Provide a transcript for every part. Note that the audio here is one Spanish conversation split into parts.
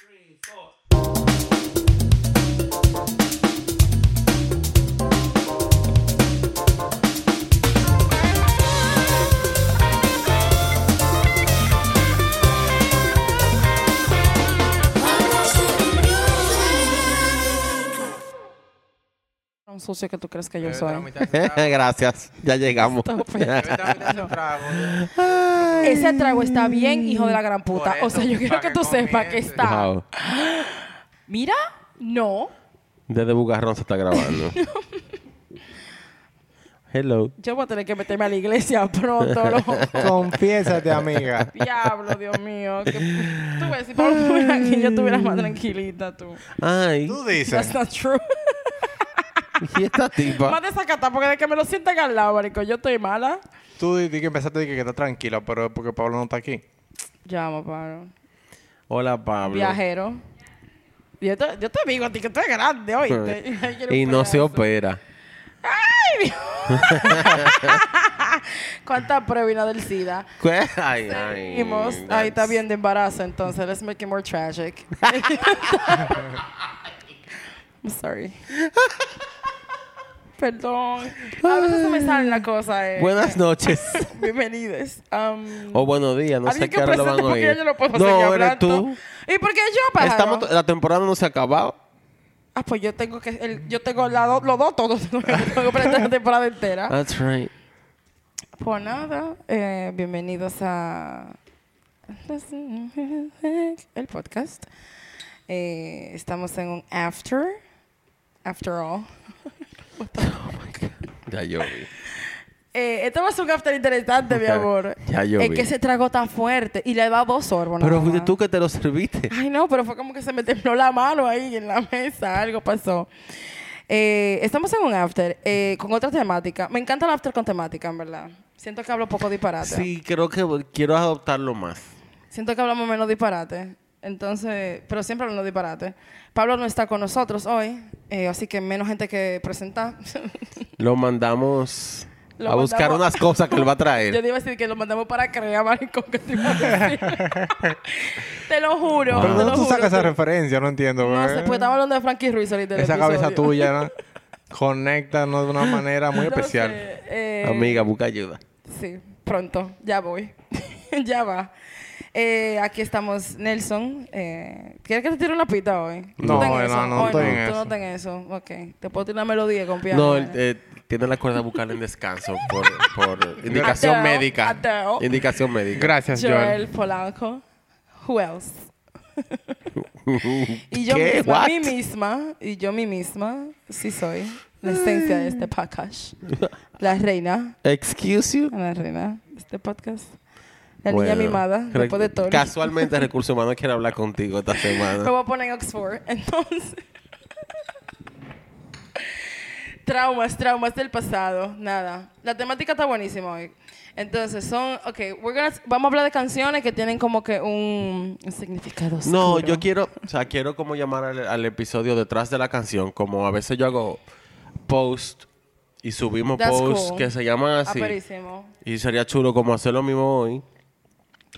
Un sucio que tú crees que yo soy. Gracias, ya llegamos. Ese trago. Está bien, hijo de la gran puta. O sea, yo quiero que que tú sepas que está. Wow. Mira, no. Desde Bugarrón se está grabando. Hello. Yo voy a tener que meterme a la iglesia pronto, loco. Confiésate, amiga. Diablo, Dios mío. Que, tú ves, si Pablo estuviera aquí, yo estuviera más tranquilita, tú. Ay, Tú That's dices. not true. y esta tipa. Más desacatada, porque de que me lo sienten al lado, marico, yo estoy mala. Tú di di que empezaste a decir que está tranquila, pero es porque Pablo no está aquí. Llama, Pablo. Hola, Pablo. Viajero. Yo te, yo te digo a ti que tú eres grande, oíste. Y no se opera. ¿Cuánta prueba y nada del SIDA? ¿Qué? Ay, ay. Seguimos. Ahí está bien de embarazo, entonces. Let's make it more tragic. I'm sorry. Perdón. A veces me salen las cosas. Eh. Buenas noches. Bienvenidos. Um, o buenos días, no sé qué hora lo van a oír. yo no puedo no, eres tú. ¿Y por qué yo, pájaro? Estamos, la temporada no se ha acabado. Ah, pues yo tengo que... el- yo tengo la do- los dos todos. tengo que la temporada entera. That's right. Pues nada, eh, bienvenidos a el podcast. Eh, estamos en un after, after all. Ya yo vi. Eh, esto va a ser un after interesante, mi amor. Ya yo es vi. que ese trago está fuerte y le he dado dos sorbos. Pero nada fuiste más. tú que te lo serviste. Ay, no, pero fue como que se me tembló la mano ahí en la mesa, algo pasó. Eh, estamos en un after eh, con otra temática. Me encanta el after con temática, en verdad. Siento que hablo poco disparate. Sí, creo que quiero adoptarlo más. Siento que hablamos menos disparate. Entonces, pero siempre hablando disparate. Pablo no está con nosotros hoy, eh, así que menos gente que presentar. Lo mandamos Lo a buscar mandamos- unas cosas que él va a Yo traer. te iba a decir que lo mandamos para crear, maricón, que te iba a decir. te lo juro. Pero te ¿dónde lo tú juro, sacas esa referencia? No entiendo. No sé, pues estamos hablando de Frankie Ruiz ahorita. Esa cabeza episodio. tuya ¿no? conecta ¿no? de una manera muy No especial. sé, eh, Amiga, busca ayuda. Sí, pronto, ya voy. ya va. Eh, aquí estamos, Nelson. Eh, ¿Quieres que te tire una pita hoy? ¿Tú No, no, eso? no Hoy estoy en Tú eso. no estás en eso. Ok. Te puedo tirar una melodía con piano. No, ¿eh? eh, tiene la cuerda bucal en descanso por, por indicación Adele, médica. Adele. Indicación médica. Gracias, Joel Joel. Polanco. Who else? y yo ¿Qué? misma, What? mí misma, y yo mí misma, sí soy la esencia de este podcast. La reina, Excuse you. la reina de este podcast. La Bueno, niña mimada, después de todo. Casualmente Recursos Humanos quiere hablar contigo esta Me semana. voy a poner en Oxford. Entonces. traumas, traumas del pasado. Nada. La temática está buenísima hoy. Entonces, son. Ok, we're gonna- vamos a hablar de canciones que tienen como que un, un significado. No, oscuro. yo quiero, o sea, quiero como llamar al, al episodio detrás de la canción, como a veces yo hago post y subimos That's posts cool. que se llaman así. Y sería chulo como hacer lo mismo hoy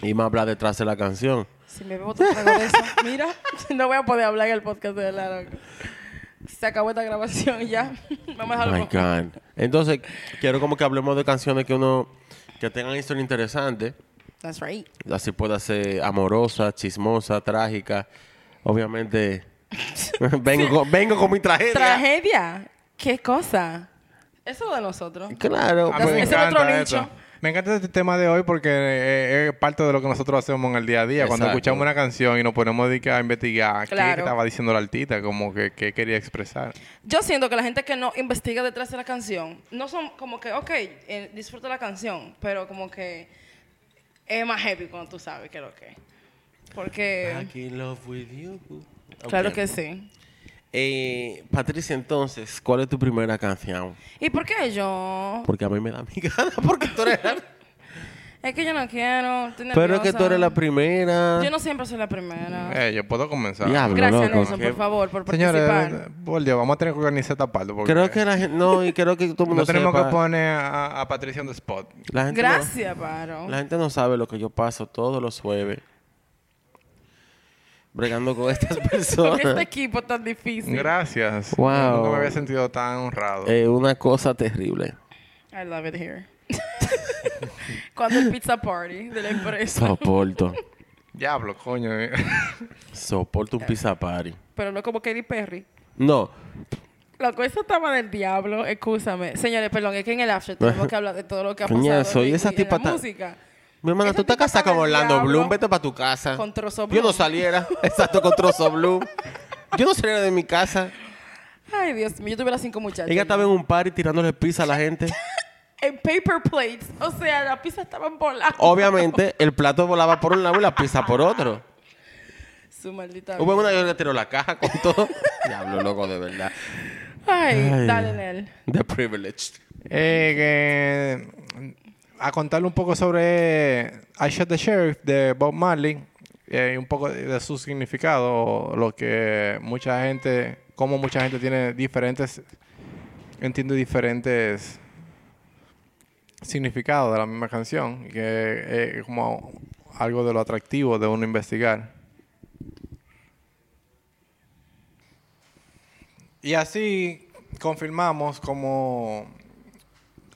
y más hablar detrás de la canción. Si me bebo otro trago de eso, mira, no voy a poder hablar en el podcast de la loca. Se acabó esta grabación y ya. Vamos a dejarlo. my God. Entonces, quiero como que hablemos de canciones que uno, que tengan historia interesante. That's right. Así pueda ser amorosa, chismosa, trágica. Obviamente, vengo, con, vengo con mi tragedia. Tragedia. ¿Qué cosa? Eso es de nosotros. Claro. Mí Ese es otro nicho. Me encanta este tema de hoy porque eh, es parte de lo que nosotros hacemos en el día a día. Cuando escuchamos una canción y nos ponemos de que a investigar qué estaba diciendo la artista, como que qué quería expresar. Yo siento que la gente que no investiga detrás de la canción, no son como que, ok, eh, disfruta la canción, pero como que es más heavy cuando tú sabes que es lo que es. Porque, Back in love with you. claro que sí. Eh, Patricia, entonces, ¿cuál es tu primera canción? ¿Y por qué yo? Porque a mí me da mi gana, porque tú eres la... Es que yo no quiero. estoy Pero es que nerviosa. tú eres la primera. Yo no siempre soy la primera. Eh, yo puedo comenzar. Diablo, Gracias, loco. Nelson, por favor, por Señores, participar. por Dios, vamos a tener que organizar esta parte. porque Creo que la gente... No, y creo que todo el mundo no tenemos sepa- que poner a, a Patricia en the spot. La gente, no, Gracias, Paro. la gente no sabe lo que yo paso todos los jueves. Bregando con estas Con este personas. equipo tan difícil. Gracias. Wow. Yo Nunca me había sentido tan honrado. Es una cosa terrible. I love it here. Cuando el pizza party de la empresa. Soporto. Diablo, coño. eh. Soporto un pizza party. Pero no como Katy Perry. No, La cosa estaba del diablo, escúchame. Señores, perdón, es que en el after tenemos que hablar de todo lo que ha pasado. Coñazo, y en- esa en tipa la tan- música. Mi hermana, tú estás casada está con Orlando diablo. Bloom, vete para tu casa. Con Trozo Yo no Bloom. saliera, exacto, con Trozo Bloom. Yo no saliera de mi casa. Ay, Dios mío, yo tuviera cinco muchachos. Ella estaba en un party tirándole pizza a la gente. En paper plates. O sea, la pizza estaba volando. Obviamente, el plato volaba por un lado y la pizza por otro. Su maldita Hubo vida. una que le tiró la caja con todo. Diablo, loco, de verdad. Ay, Ay. dale, Nel. The privileged. Eh, que, a contarle un poco sobre I Shot the Sheriff de Bob Marley eh, y un poco de, su significado, lo que mucha gente, como mucha gente tiene diferentes, entiende diferentes significados de la misma canción, que es como algo de lo atractivo de uno investigar. Y así confirmamos como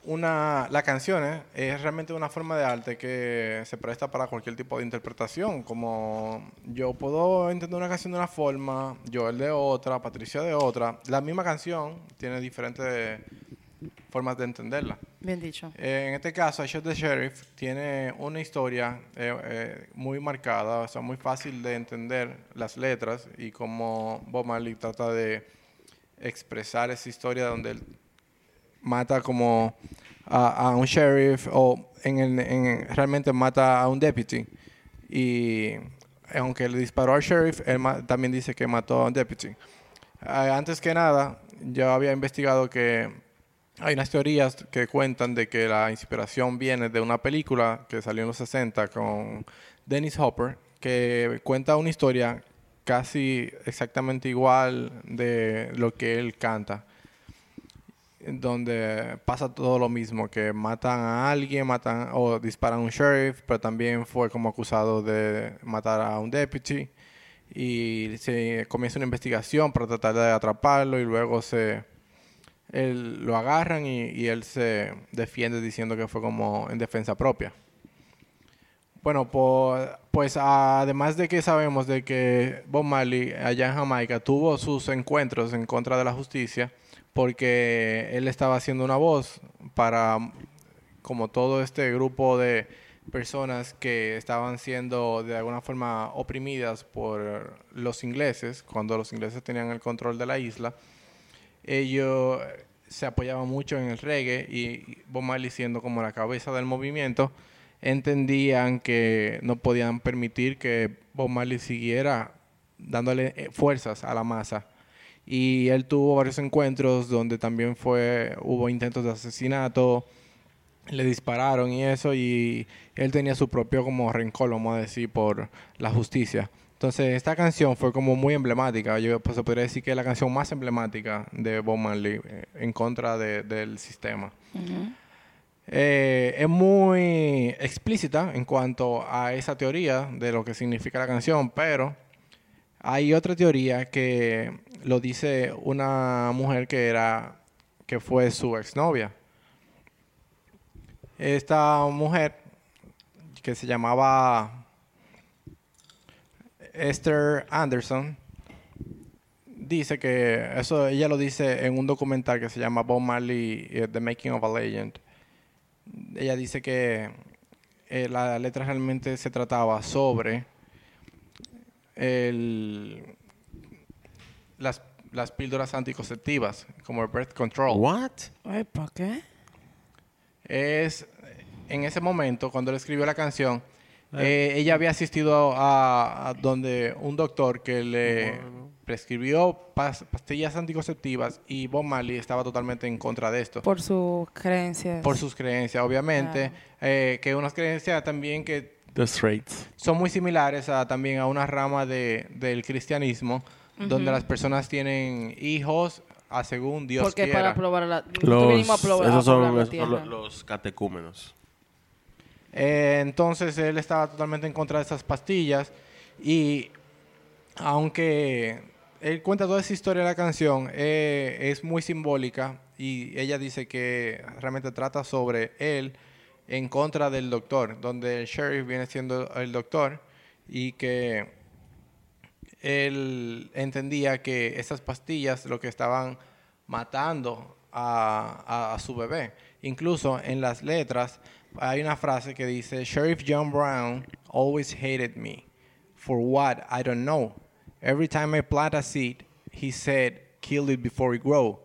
una, la canción ¿eh? es realmente una forma de arte que se presta para cualquier tipo de interpretación. Como yo puedo entender una canción de una forma, Joel de otra, Patricia de otra. La misma canción tiene diferentes formas de entenderla. Bien dicho. Eh, en este caso, I Shot the Sheriff tiene una historia eh, eh, muy marcada, o sea, muy fácil de entender las letras y cómo Bob Marley trata de expresar esa historia donde él mata como a, un sheriff o en el- en- realmente mata a un deputy y aunque le disparó al sheriff, él también dice que mató a un deputy. Ah, antes que nada, yo había investigado que hay unas teorías que cuentan de que la inspiración viene de una película que salió en los 60 con Dennis Hopper, que cuenta una historia casi exactamente igual de lo que él canta, donde pasa todo lo mismo, que matan a alguien, matan o disparan a un sheriff, pero también fue como acusado de matar a un deputy y se comienza una investigación para tratar de atraparlo y luego se él, lo agarran y, él se defiende diciendo que fue como en defensa propia. Bueno, pues además de que sabemos de que Bob Marley allá en Jamaica tuvo sus encuentros en contra de la justicia porque él estaba haciendo una voz para como todo este grupo de personas que estaban siendo de alguna forma oprimidas por los ingleses cuando los ingleses tenían el control de la isla ellos se apoyaban mucho en el reggae y Bob Marley siendo como la cabeza del movimiento, entendían que no podían permitir que Bob Marley siguiera dándole eh, fuerzas a la masa. Y él tuvo varios encuentros donde también fue hubo intentos de asesinato, le dispararon y eso y él tenía su propio como rencor, vamos a decir, por la justicia. Entonces, esta canción fue como muy emblemática. Yo pues, se podría decir que es la canción más emblemática de Bob Marley eh, en contra de- del sistema. Eh, es muy explícita en cuanto a esa teoría de lo que significa la canción, pero hay otra teoría que lo dice una mujer que era que fue su exnovia. Esta mujer que se llamaba Esther Anderson dice que eso ella lo dice en un documental que se llama Bob Marley eh, The Making of a Legend. Ella dice que eh, la letra realmente se trataba sobre el, las, las píldoras anticonceptivas como el birth control. What? Ay, ¿para qué? es en ese momento cuando él escribió la canción eh, ella había asistido a, a donde un doctor que le prescribió pas- pastillas anticonceptivas y Bob Marley estaba totalmente en contra de esto Por sus creencias. por sus creencias obviamente eh, que unas creencias también que The Straits. son muy similares a también a una rama de, del cristianismo donde las personas tienen hijos a según Dios Porque quiera. para probar la... Los, a probar, a esos son los- los catecúmenos. Eh, entonces él estaba totalmente en contra de esas pastillas y aunque él cuenta toda esa historia de la canción, eh, es muy simbólica y ella dice que realmente trata sobre él en contra del doctor, donde el sheriff viene siendo el doctor y que él entendía que esas pastillas lo que estaban matando a, a- su bebé. Incluso en las letras hay una frase que dice, Sheriff John Brown always hated me. For what? I don't know. Every time I plant a seed, he said, kill it before it grow.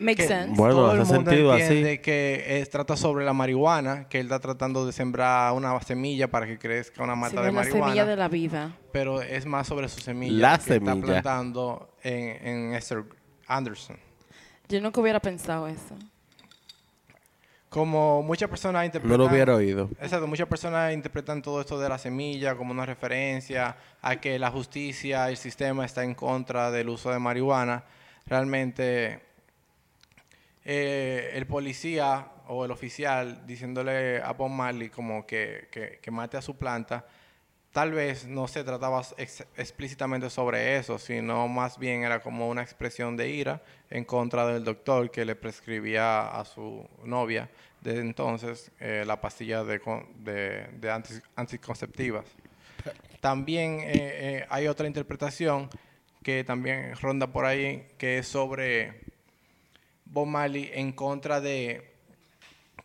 Makes Que sense. Bueno, todo el hace mundo sentido así. entiende que es- trata sobre la marihuana, que él está tratando de sembrar una semilla para que crezca una mata no de es la marihuana semilla de la vida. pero es más sobre su semilla La que está semilla. plantando en, en Esther Anderson. Yo nunca hubiera pensado eso. Como muchas personas No interpretan... lo hubiera oído. Exacto, muchas personas interpretan todo esto de la semilla como una referencia a que la justicia, el sistema está en contra del uso de marihuana. Realmente eh, el policía o el oficial diciéndole a Bob Marley como que, que- mate a su planta, tal vez no se trataba ex- explícitamente sobre eso, sino más bien era como una expresión de ira en contra del doctor que le prescribía a su novia desde entonces eh, la pastilla de, de, de anti- anticonceptivas. También eh, hay otra interpretación que también ronda por ahí, que es sobre Bob Marley en contra de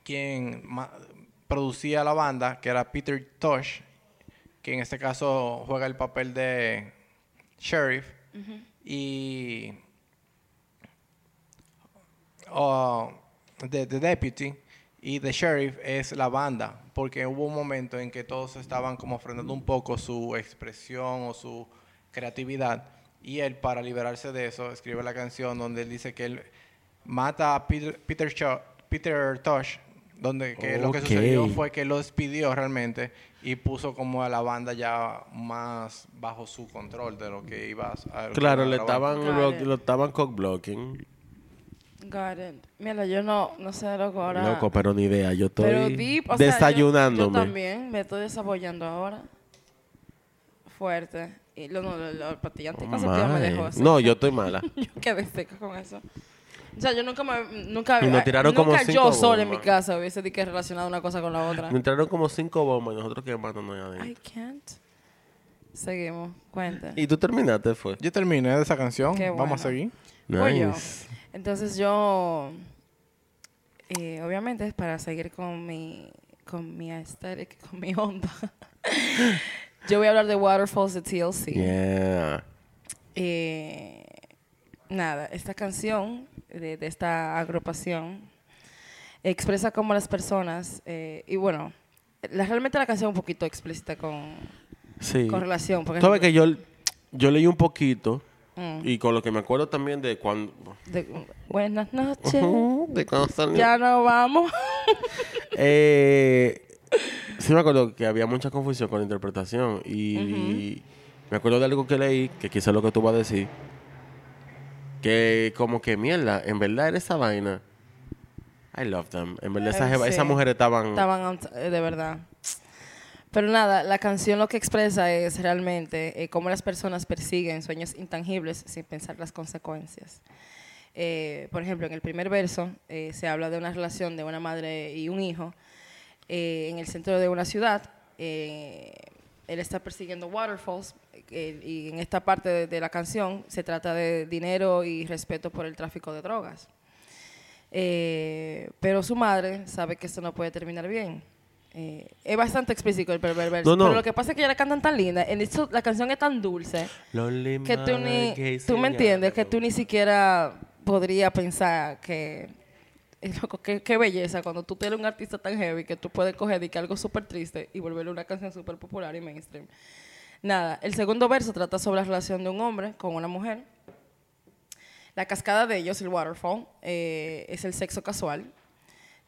quien producía la banda, que era Peter Tosh, que en este caso juega el papel de sheriff, y oh, de The Deputy, y The Sheriff es la banda, porque hubo un momento en que todos estaban como frenando un poco su expresión o su creatividad, y él para liberarse de eso escribe la canción donde él dice que él mata a Peter, Peter, Shaw- Peter Tosh, donde que lo que sucedió fue que lo despidió realmente y puso como a la banda ya más bajo su control de lo que iba a... lo Claro, le estaban, lo, lo estaban cockblocking. Got it. Mira, yo no, no sé, loco, ahora... Loco, pero ni idea. Yo estoy Pero deep, o sea, yo- también me estoy desabollando ahora. Fuerte. Y lo, no, lo, lo- anticonceptiva me dejó así. No, yo estoy mala. yo quedé seca con eso. O sea, yo nunca me... Nunca, Y nos tiraron como nunca cinco yo sola en mi casa hubiese di que relacionado una cosa con la otra. Me entraron como cinco bombas y nosotros quemándonos I adentro. can't. Seguimos. Cuenta. Y tú terminaste, fue. Yo terminé de esa canción, Qué vamos a bueno. seguir. Voy yo. Nice. Entonces yo, eh, obviamente es para seguir con mi, con mi aesthetic, con mi onda. yo voy a hablar de Waterfalls de TLC. Yeah. Eh, nada, esta canción de, de esta agrupación expresa cómo las personas, eh, y bueno, la- realmente la canción es un poquito explícita con, Sí. con relación. Porque Sabes que yo, yo leí un poquito Mm. y con lo que me acuerdo también de cuando... de- buenas noches, de cuando salió. ya nos vamos. Eh, sí me acuerdo que había mucha confusión con la interpretación y me acuerdo de algo que leí, que quizás lo que tú vas a decir, que como que mierda, en verdad era esa vaina. I love them. En verdad esas, Eh, sí. esas mujeres estaban... Estaban eh, de verdad. Pero nada, la canción lo que expresa es realmente eh, cómo las personas persiguen sueños intangibles sin pensar las consecuencias. Eh, por ejemplo, en el primer verso eh, se habla de una relación de una madre y un hijo eh, en el centro de una ciudad. Él está persiguiendo waterfalls eh, y en esta parte de, de la canción se trata de dinero y respeto por el tráfico de drogas. Eh, pero su madre sabe que esto no puede terminar bien. Eh, es bastante explícito el primer verso. No, no. Pero lo que pasa es que ella la cantan tan linda. En esto, la canción es tan dulce Lonely que tú, ni, tú me entiendes que tú ni siquiera podría pensar que loco, qué, qué belleza cuando tú tienes un artista tan heavy que tú puedes coger y que algo súper triste y volverle una canción súper popular y mainstream. Nada, el segundo verso trata sobre la relación de un hombre con una mujer. La cascada de ellos, el waterfall, eh, es el sexo casual.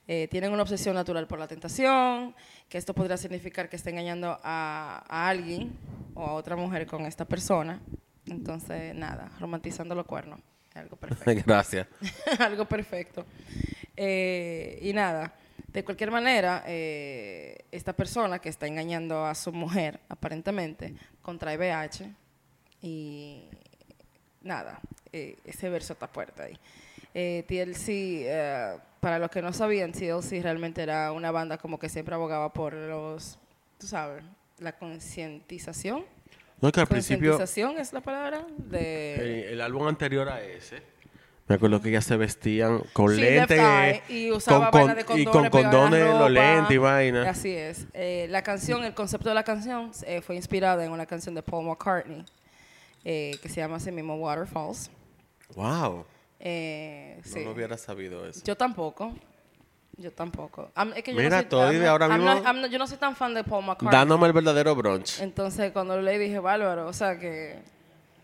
Eh, tienen una obsesión natural por la tentación, que esto podría significar que está engañando a, a alguien o a otra mujer con esta persona. Entonces, nada, romantizando los cuernos. Algo perfecto. Gracias. algo perfecto. Eh, y nada, de cualquier manera, eh, esta persona que está engañando a su mujer, aparentemente, contrae VIH Y nada, eh, ese verso está fuerte ahí. Eh, TLC, eh, para los que no sabían, TLC realmente era una banda como que siempre abogaba por los, tú sabes, la concientización. No, que al principio, Concientización es la palabra de... el, el álbum anterior a ese, me acuerdo que ellas se vestían con Sí, lentes. Eye, y con, de con- y condones, con en condones, los lentes y vaina. Así es. Eh, la canción, el concepto de la canción eh, fue inspirada en una canción de Paul McCartney eh, que se llama así mismo Waterfalls. Wow. Eh, No sí. lo hubiera sabido eso. Yo tampoco. Yo tampoco. Es que yo Mira, no soy, todo I'm ahora I'm mismo- not- I'm not- yo no soy tan fan de Paul McCartney. Dándome el verdadero brunch. Entonces, cuando lo leí dije, bárbaro. O sea que,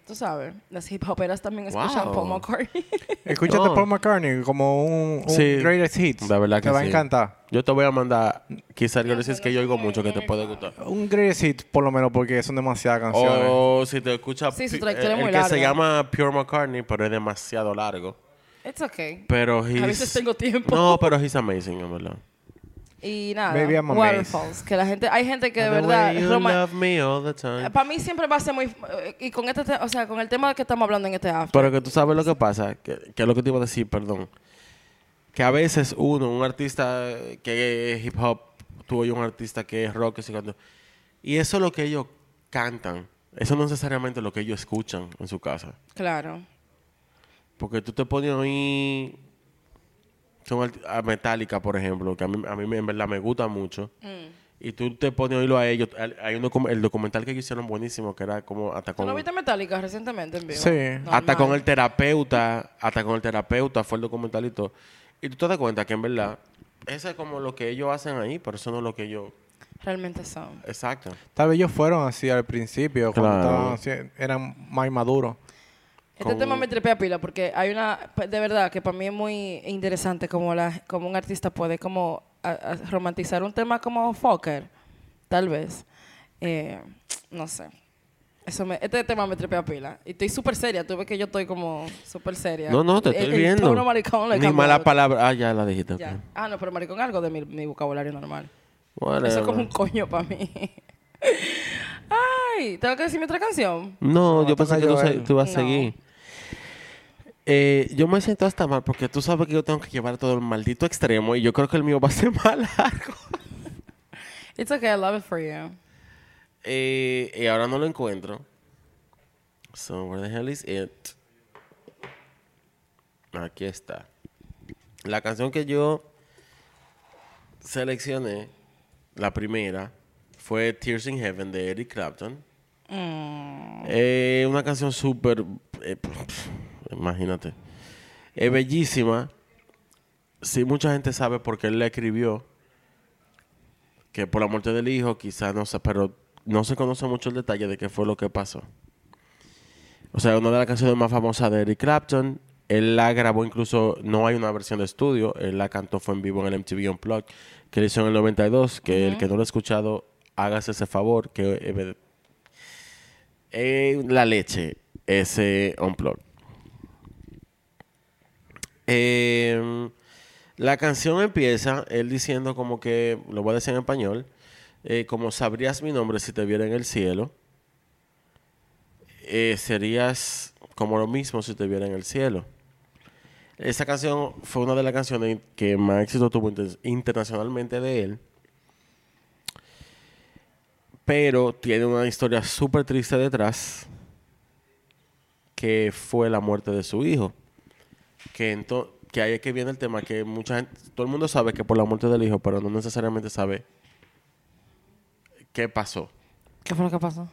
tú sabes, las hip hoperas también escuchan Wow. Paul McCartney. Escúchate. Paul McCartney como un, un Sí, greatest hits. la verdad que Te va a encantar. Yo te voy a mandar quizás algo es que yo oigo mucho que te puede gustar. Un greatest hits, por lo menos, porque son demasiadas canciones. O si te escuchas Sí, su trayectoria el, es muy el que se llama Pure McCartney, pero es demasiado largo. It's okay. Pero he's- A veces tengo tiempo. No, pero he's amazing, en verdad. Y nada, Baby, I'm amazed. Waterfalls. Que la gente, hay gente que de verdad... Para mí siempre va a ser muy... eh, Y con este, te- o sea, con el tema que estamos hablando en este after. Pero que tú sabes lo que pasa, que, que es lo que te iba a decir, perdón. Que a veces uno, un artista que es hip hop, tú oyes un artista que es rock, y eso es lo que ellos cantan. Eso no es necesariamente lo que ellos escuchan en su casa. Claro. Porque tú te pones ahí. Son a Metallica, por ejemplo, que a mí, a mí en verdad me gusta mucho. Mm. Y tú te pones a oírlo a ellos. Hay- un docu- el documental que ellos hicieron buenísimo, que era como hasta ¿Tú con. no viste Metallica recientemente en vivo? Sí. Hasta con el terapeuta, hasta con el terapeuta fue el documental y todo. Y tú te das cuenta que en verdad, eso es como lo que ellos hacen ahí, pero eso no es lo que ellos. Realmente son. Exacto. Tal vez ellos fueron así al principio, cuando Claro. estaban así, eran más inmaduros. Este Con- tema me tripea pila porque hay una, de verdad, que para mí es muy interesante como, la, como un artista puede como a- a romantizar un tema como Fokker, tal vez. Eh, no sé. Eso me, este tema me tripea pila. Y estoy súper seria. Tú ves que yo estoy como súper seria. No, no, te El- estoy el viendo. tono maricón lo he Ni mala palabra. Ah, ya la dijiste. Ah, no, pero maricón algo de mi, mi vocabulario normal. Whatever. Eso es como un coño para mí. Ay, ¿tengo que decir mi otra canción? No, No, yo pensé que tú, se- tú ibas a No. seguir. Eh, yo me siento hasta mal porque tú sabes que yo tengo que llevar todo el maldito extremo y yo creo que el mío va a ser más largo. It's okay, I love it for you. Eh, y ahora no lo encuentro. So, where the hell is it? Aquí está. La canción que yo seleccioné, la primera, fue Tears in Heaven de Eric Clapton. Mm. Eh, una canción súper. eh, imagínate. Es bellísima. Sí, mucha gente sabe por qué él la escribió. Que por la muerte del hijo, quizás no sé, pero no se conoce mucho el detalle de qué fue lo que pasó. O sea, una de las canciones más famosas de Eric Clapton. Él la grabó incluso, no hay una versión de estudio. Él la cantó, fue en vivo en el MTV Unplugged, que le hizo en el 92. Que el que no lo ha escuchado, hágase ese favor. Que eh, eh, la leche, ese Unplugged. Eh, la canción empieza él diciendo como que, lo voy a decir en español, eh, como sabrías mi nombre si te viera en el cielo, eh, serías como lo mismo si te viera en el cielo. Esa canción fue una de las canciones que más éxito tuvo inter- internacionalmente de él. Pero tiene una historia súper triste detrás, que fue la muerte de su hijo. Que, ento- que ahí es que viene el tema, que mucha gente, todo el mundo sabe que por la muerte del hijo, pero no necesariamente sabe qué pasó. ¿Qué fue lo que pasó?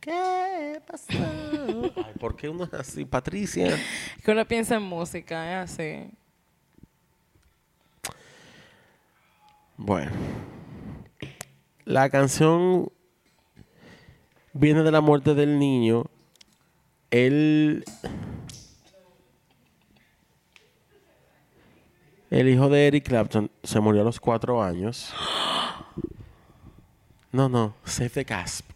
¿Qué pasó? Ay, ¿por qué uno es así, Patricia? Que uno piensa en música, es así. Bueno. La canción viene de la muerte del niño. Él... El hijo de Eric Clapton se murió a los cuatro años. No, no, save the gasp.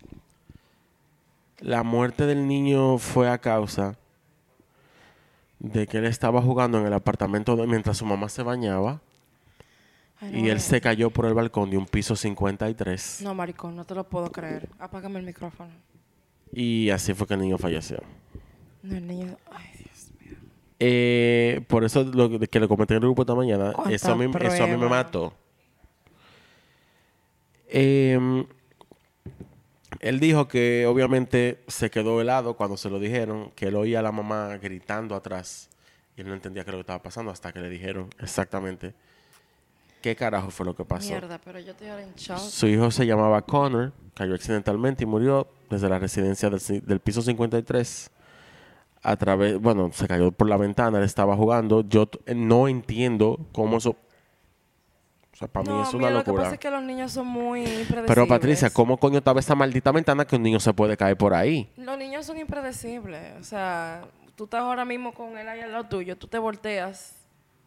La muerte del niño fue a causa de que él estaba jugando en el apartamento de- mientras su mamá se bañaba Ay, no, y él eh. se cayó por el balcón de un piso 53 No, maricón, no te lo puedo creer. Apágame el micrófono. Y así fue que el niño falleció. No, el niño. Ay. Eh, por eso lo que le comenté en el grupo esta mañana, ¿Cuánta eso a, mí, eso a mí me mató. Eh, él dijo que obviamente se quedó helado cuando se lo dijeron, que él oía a la mamá gritando atrás y él no entendía qué era lo que estaba pasando hasta que le dijeron exactamente qué carajo fue lo que pasó. Mierda, pero yo estoy ahora en shock. Su hijo se llamaba Connor, cayó accidentalmente y murió desde la residencia del, del piso 53. A través, bueno, se cayó por la ventana, él estaba jugando. Yo no entiendo cómo eso. O sea, para mí no, es una mira, Lo que locura. pasa es que los niños son muy impredecibles. Pero Patricia, ¿cómo coño estaba esa maldita ventana que un niño se puede caer por ahí? Los niños son impredecibles. O sea, tú estás ahora mismo con él ahí al lado tuyo, tú te volteas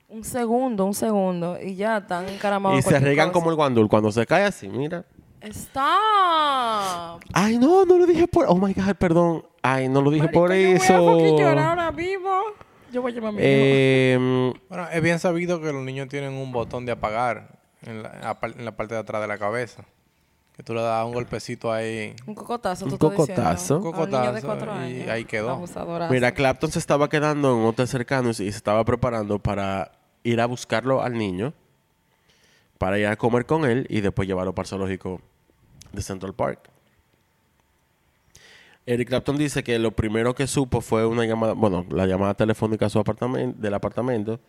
un segundo, un segundo, y ya están encaramados. y se arriesgan como el guandul cuando se cae así, mira. ¡Stop! Ay, no, no lo dije por. Oh my God, perdón. Ay, no lo dije por eso. Yo voy a llorar ahora mismo. Yo voy a llamar a mi hijo. Eh, Bueno, es bien sabido que los niños tienen un botón de apagar en la, en parte de atrás de la cabeza. Que tú le das un golpecito ahí. Un cocotazo, Un tú diciendo. cocotazo. A un niño de Cocotazo, cuatro y años. ahí quedó. Mira, Clapton se estaba quedando en un hotel cercano y se estaba preparando para ir a buscarlo al niño, para ir a comer con él y después llevarlo para el zoológico de Central Park. Eric Clapton dice que lo primero que supo fue una llamada, bueno, la llamada telefónica a su apartamento, del apartamento,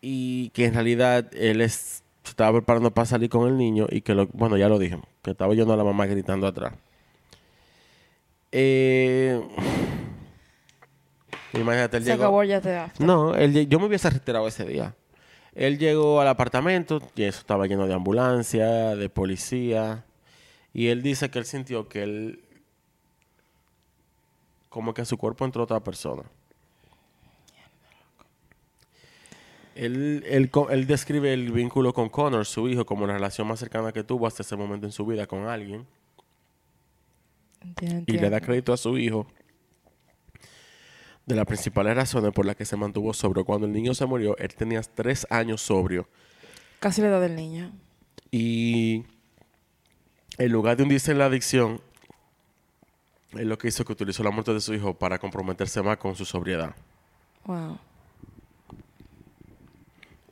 y que en realidad él es- se estaba preparando para salir con el niño y que, lo, bueno, ya lo dije, que estaba oyendo a la mamá gritando atrás. Eh, imagínate, él Se llegó. acabó ya te. No, él, yo me hubiese retirado ese día. Él llegó al apartamento y eso estaba lleno de ambulancia, de policía. Y él dice que él sintió que él. Como que su cuerpo entró otra persona. Él, él, él describe el vínculo con Connor, su hijo, como la relación más cercana que tuvo hasta ese momento en su vida con alguien. Entiendo, Y le da crédito a su hijo de las principales razones por las que se mantuvo sobrio. Cuando el niño se murió, él tenía tres años sobrio. Casi la edad del niño. Y en lugar de hundirse en la adicción, él lo que hizo que utilizó la muerte de su hijo para comprometerse más con su sobriedad. Wow.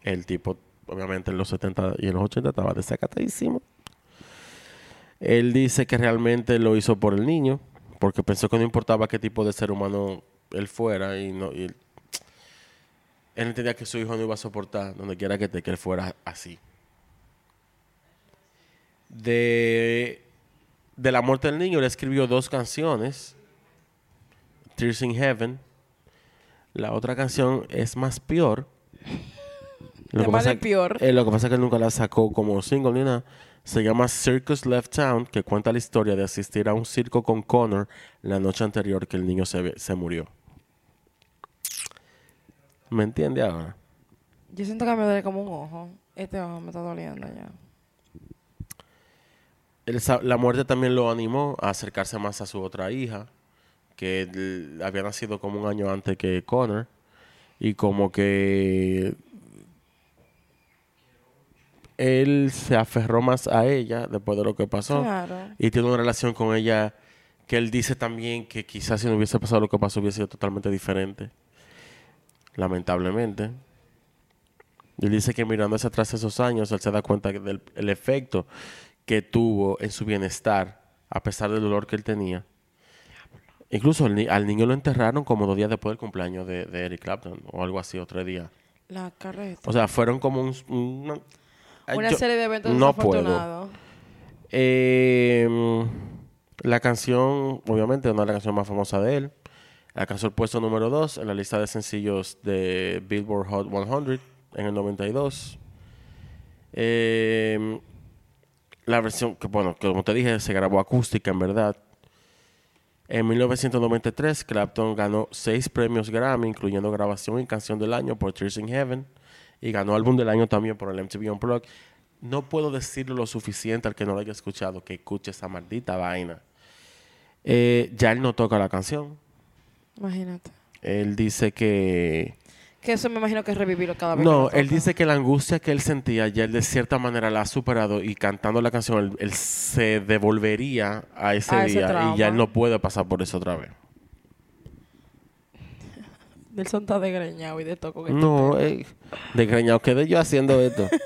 El tipo, obviamente, en los 70 y en los 80 estaba desacatadísimo. Él dice que realmente lo hizo por el niño, porque pensó que no importaba qué tipo de ser humano él fuera y no. y él, él entendía que su hijo no iba a soportar donde quiera que que él fuera así. De, de la muerte del niño, él escribió dos canciones: Tears in Heaven. La otra canción es más peor. De mal en peor. eh, lo que pasa es que él nunca la sacó como single ni nada. Se llama Circus Left Town, que cuenta la historia de asistir a un circo con Connor la noche anterior que el niño se, se murió. ¿Me entiende ahora? Yo siento que me duele como un ojo. Este ojo me está doliendo ya. La muerte también lo animó a acercarse más a su otra hija, que había nacido como un año antes que Connor. Y como que él se aferró más a ella después de lo que pasó. Claro. Y tiene una relación con ella que él dice también que quizás si no hubiese pasado lo que pasó hubiese sido totalmente diferente. Lamentablemente. Él dice que mirando hacia atrás esos años, él se da cuenta del el efecto que tuvo en su bienestar, a pesar del dolor que él tenía. Incluso ni- al niño lo enterraron como dos días después del cumpleaños de, de Eric Clapton, o algo así, otro día. La carreta. O sea, fueron como un... una Ay, Una yo- serie de eventos no puedo. desafortunados. Eh, la canción, obviamente, una de las canciones más famosas de él. Alcanzó el puesto número 2 en la lista de sencillos de Billboard Hot 100 en el 92. Eh, la versión, que bueno, que como te dije, se grabó acústica en verdad. En 1993, Clapton ganó seis premios Grammy, incluyendo grabación y canción del año por Tears in Heaven. Y ganó álbum del año también por el MTV Unplugged. No puedo decirlo lo suficiente al que no lo haya escuchado, que escuche esa maldita vaina. Eh, ya él no toca la canción. Imagínate. Él dice que... Que eso me imagino que es revivirlo cada vez. No, él dice que la angustia que él sentía ya él de cierta manera la ha superado y cantando la canción él, él se devolvería a ese A ese día y ya él no puede pasar por eso otra vez. Nelson está desgreñado y de todo con este No, eh, desgreñado quedé yo haciendo esto.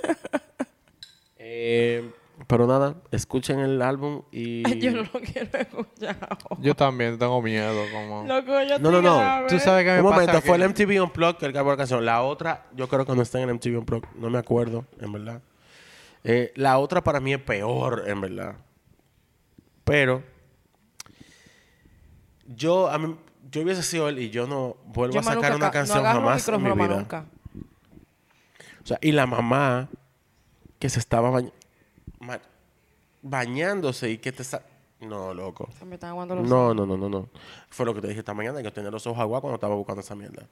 Eh, pero nada, escuchen el álbum y... Yo no lo quiero escuchar. Yo también tengo miedo, como... Loco, yo No, no, no. grave. Tú sabes que me Un pasa momento, que- fue el MTV Unplugged que él grabó la canción. La otra, yo creo que no está en el MTV Unplugged. No me acuerdo, en verdad. Eh, la otra para mí es peor, en verdad. Pero yo, a mí, yo hubiese sido él y yo no vuelvo Yo a sacar nunca una ca- canción no jamás en mi vida. nunca. O sea, y la mamá que se estaba bañ- ma- bañándose y que te... sa- No, loco. Se me están aguando los No, no, no, no, no. Fue lo que te dije esta mañana, que tenía los ojos aguados cuando estaba buscando esa mierda.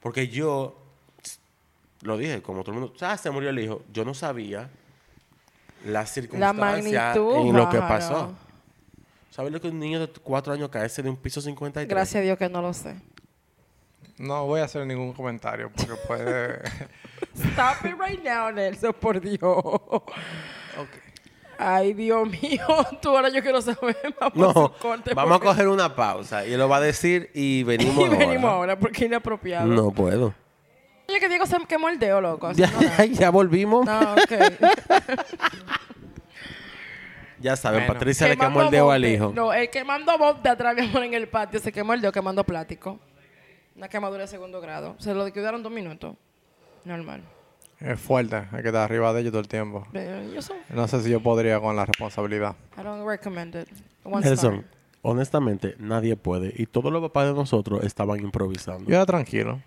Porque yo, lo dije, como todo el mundo, ¿sabes? Se murió el hijo. Yo no sabía la La circunstancia magnitud. en lo que pasó. ¿Sabes lo que un niño de cuatro años caerse de un piso 53? Gracias a Dios que no lo sé. No voy a hacer ningún comentario porque puede... Stop it right now, Nelson, por Dios. Ok. Ay, Dios mío. Tú ahora yo quiero saber. Vamos a No, corte vamos a coger una pausa y él lo va a decir y venimos Y venimos ahora. ahora porque es inapropiado. No puedo. Oye, que Diego se quemó el dedo, loco. Ya, no ya, ya volvimos. No, ok. Ya saben, Bueno. Patricia le quemó el dedo al hijo. No, el quemando bob de atrás, mi amor, en el patio, se quemó el dedo quemando plástico. Una quemadura de segundo grado. Se lo descuidaron dos minutos. Normal. Es fuerte, hay que estar arriba de ellos todo el tiempo. Pero yo soy... No sé si yo podría con la responsabilidad. I don't recommend it. One Nelson, star. honestamente, nadie puede. Y todos los papás de nosotros estaban improvisando. Yo era tranquilo.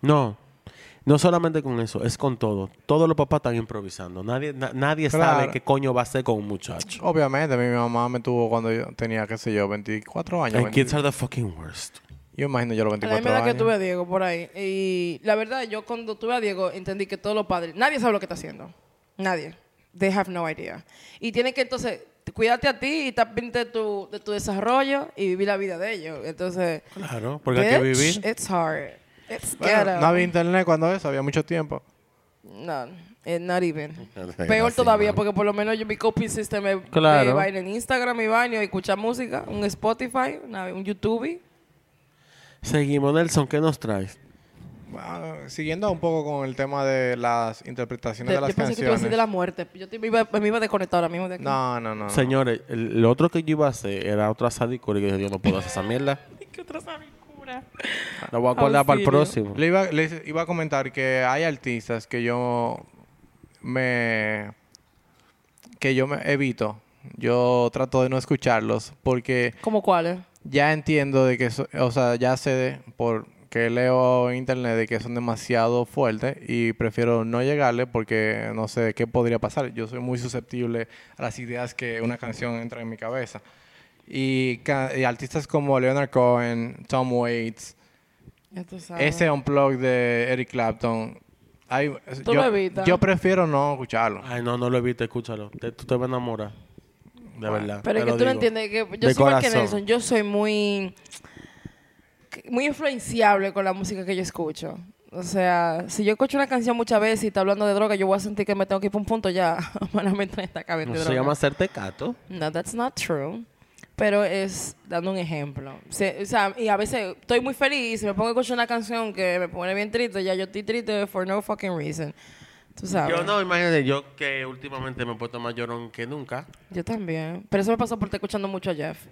No, no solamente con eso, es con todo. Todos los papás están improvisando. Nadie, na- nadie Claro. sabe qué coño va a hacer con un muchacho. Obviamente, mi mamá me tuvo cuando yo tenía, qué sé yo, 24 años. And 20. kids are the fucking worst. Yo imagino yo los A la 24 misma edad que años. tuve a Diego por ahí. Y la verdad, yo cuando tuve a Diego entendí que todos los padres, nadie sabe lo que está haciendo. Nadie. They have no idea. Y tienen que entonces cuidarte a ti y estar pendiente de tu, de tu desarrollo y vivir la vida de ellos. Entonces, Claro, porque hay que vivir. It's hard. It's Bueno, ghetto. no había internet cuando eso, había mucho tiempo. No, eh, not even. Peor todavía, porque por lo menos yo mi copy system es Claro. vaina en Instagram y y escuchar música, un Spotify, una- un YouTube. Seguimos, Nelson, ¿qué nos traes? Siguiendo un poco con el tema de las interpretaciones De- de, las yo pensé que te iba a decir canciones. de la muerte. Yo te- me, iba, me iba a desconectar ahora mismo de aquí. No, no, no. no. Señores, el, lo otro que yo iba a hacer era otra sadicura y yo dije, yo no puedo hacer esa mierda. ¿Qué otra sabicura? La voy a guardar para el próximo. Le iba, les iba a comentar que hay artistas que yo me que yo me evito. Yo trato de no escucharlos porque ¿Cómo cuáles? Ya entiendo de que, so- o sea, ya sé de, por que leo en internet de que son demasiado fuertes y prefiero no llegarle porque no sé qué podría pasar. Yo soy muy susceptible a las ideas que una canción entra en mi cabeza. Y, artistas como Leonard Cohen, Tom Waits, ese unplug de Eric Clapton, Tú yo, lo evitas. yo prefiero no escucharlo. Ay, no, no lo evite, escúchalo. Te- tú te vas a enamorar. De verdad. Pero es que tú no entiendes que yo De soy que. Nelson. Yo soy muy muy influenciable con la música que yo escucho. O sea, si yo escucho una canción muchas veces y está hablando de droga, yo voy a sentir que me tengo que ir para un punto ya. Humanamente en esta cabeza de Eso se droga. llama hacerte cato. No, that's not true. Pero es dando un ejemplo. Se- o sea, y a veces estoy muy feliz y me pongo a escuchar una canción que me pone bien triste, ya yo estoy triste for no fucking reason. Tú sabes. Yo no, imagínate, yo que últimamente me he puesto más llorón que nunca. Yo también. Pero eso me pasó por estar escuchando mucho a Jeff.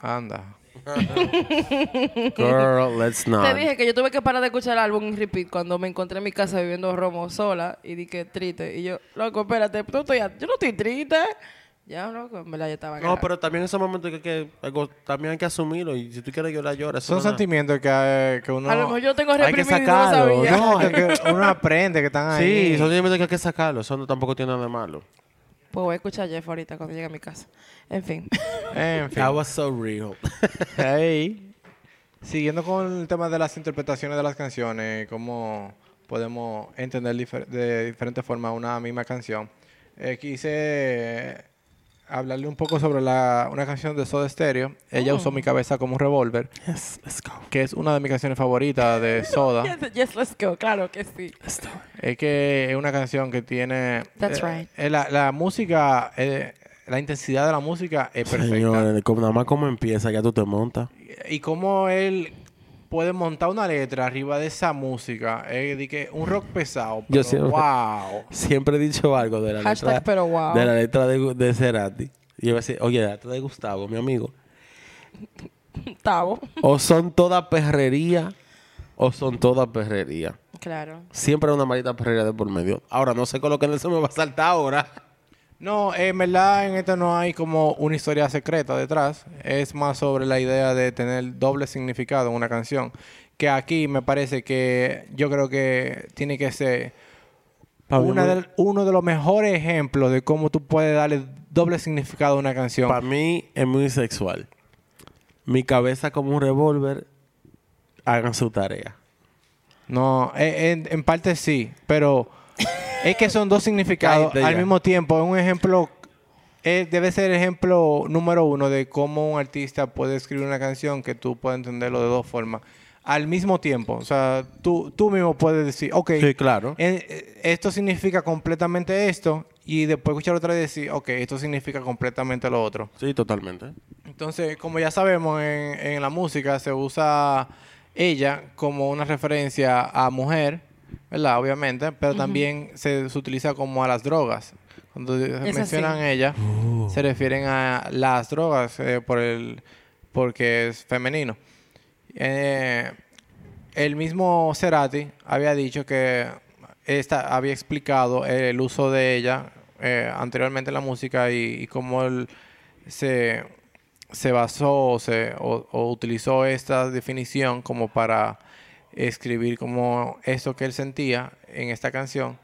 Anda. Girl, let's not. Te dije que yo tuve que parar de escuchar el álbum en repeat cuando me encontré en mi casa viviendo romo sola y dije triste. Y yo, loco, espérate, tú estoy, yo no estoy triste. Ya, loco, en verdad yo estaba No, pero también en esos momentos que, que algo- también hay que asumirlo. Y si tú quieres llorar, llora. Eso Son no es sentimientos que, hay- que uno... A lo mejor yo tengo Hay que reprimido y no lo sacarlo, sabía. No, que, que uno aprende que están ahí. Sí, son sentimientos que hay que sacarlo. Eso no, tampoco tiene nada de malo. Pues voy a escuchar a Jeff ahorita cuando llegue a mi casa. En fin. En fin. That was so real. Hey. Siguiendo con el tema de las interpretaciones de las canciones, cómo podemos entender difer- de diferentes formas una misma canción, eh, quise hablarle un poco sobre la, una canción de Soda Stereo. Ella usó mi cabeza como un revólver, Yes, let's go. que es una de mis canciones favoritas de Soda. Yes, yes, let's go. Claro que sí. Let's do it. Es que es una canción que tiene... That's eh, right. eh, la, la música, eh, la intensidad de la música es perfecta. Señores, nada más como empieza, ya tú te montas. Y cómo él puede montar una letra arriba de esa música. De que un rock pesado. Yo Pero, siempre- wow. Siempre he dicho algo de la Hashtag letra, pero wow. de la letra de, de Cerati. Y yo iba a decir, oye, la letra de Gustavo, mi amigo. Tavo. O son toda perrería, o son toda perrería. Claro. Siempre hay una maldita perrería de por medio. Ahora, no sé con lo que se me va a saltar ahora. No, en verdad en esto no hay como una historia secreta detrás. Es más sobre la idea de tener doble significado en una canción. Que aquí me parece que yo creo que tiene que ser una del- uno de los mejores ejemplos de cómo tú puedes darle doble significado a una canción. Para mí es muy sexual. Mi cabeza como un revólver, hagan su tarea. No, eh, en, en parte sí, pero es que son dos significados al mismo tiempo. Es un ejemplo, eh, debe ser el ejemplo número uno de cómo un artista puede escribir una canción que tú puedes entenderlo de dos formas. Al mismo tiempo, o sea, tú, tú mismo puedes decir, ok, Sí, claro. eh, esto significa completamente esto, y después escuchar otra vez y decir, ok, esto significa completamente lo otro. Sí, totalmente. Entonces, como ya sabemos, en, en la música se usa ella como una referencia a mujer, ¿verdad? Obviamente, pero también se, se utiliza como a las drogas. Cuando Es mencionan así. ella, se refieren a las drogas eh, por el, porque es femenino. Eh, el mismo Cerati había dicho que esta había explicado el uso de ella eh, anteriormente en la música y, y cómo él se, se basó o, se, o, o utilizó esta definición como para escribir como eso que él sentía en esta canción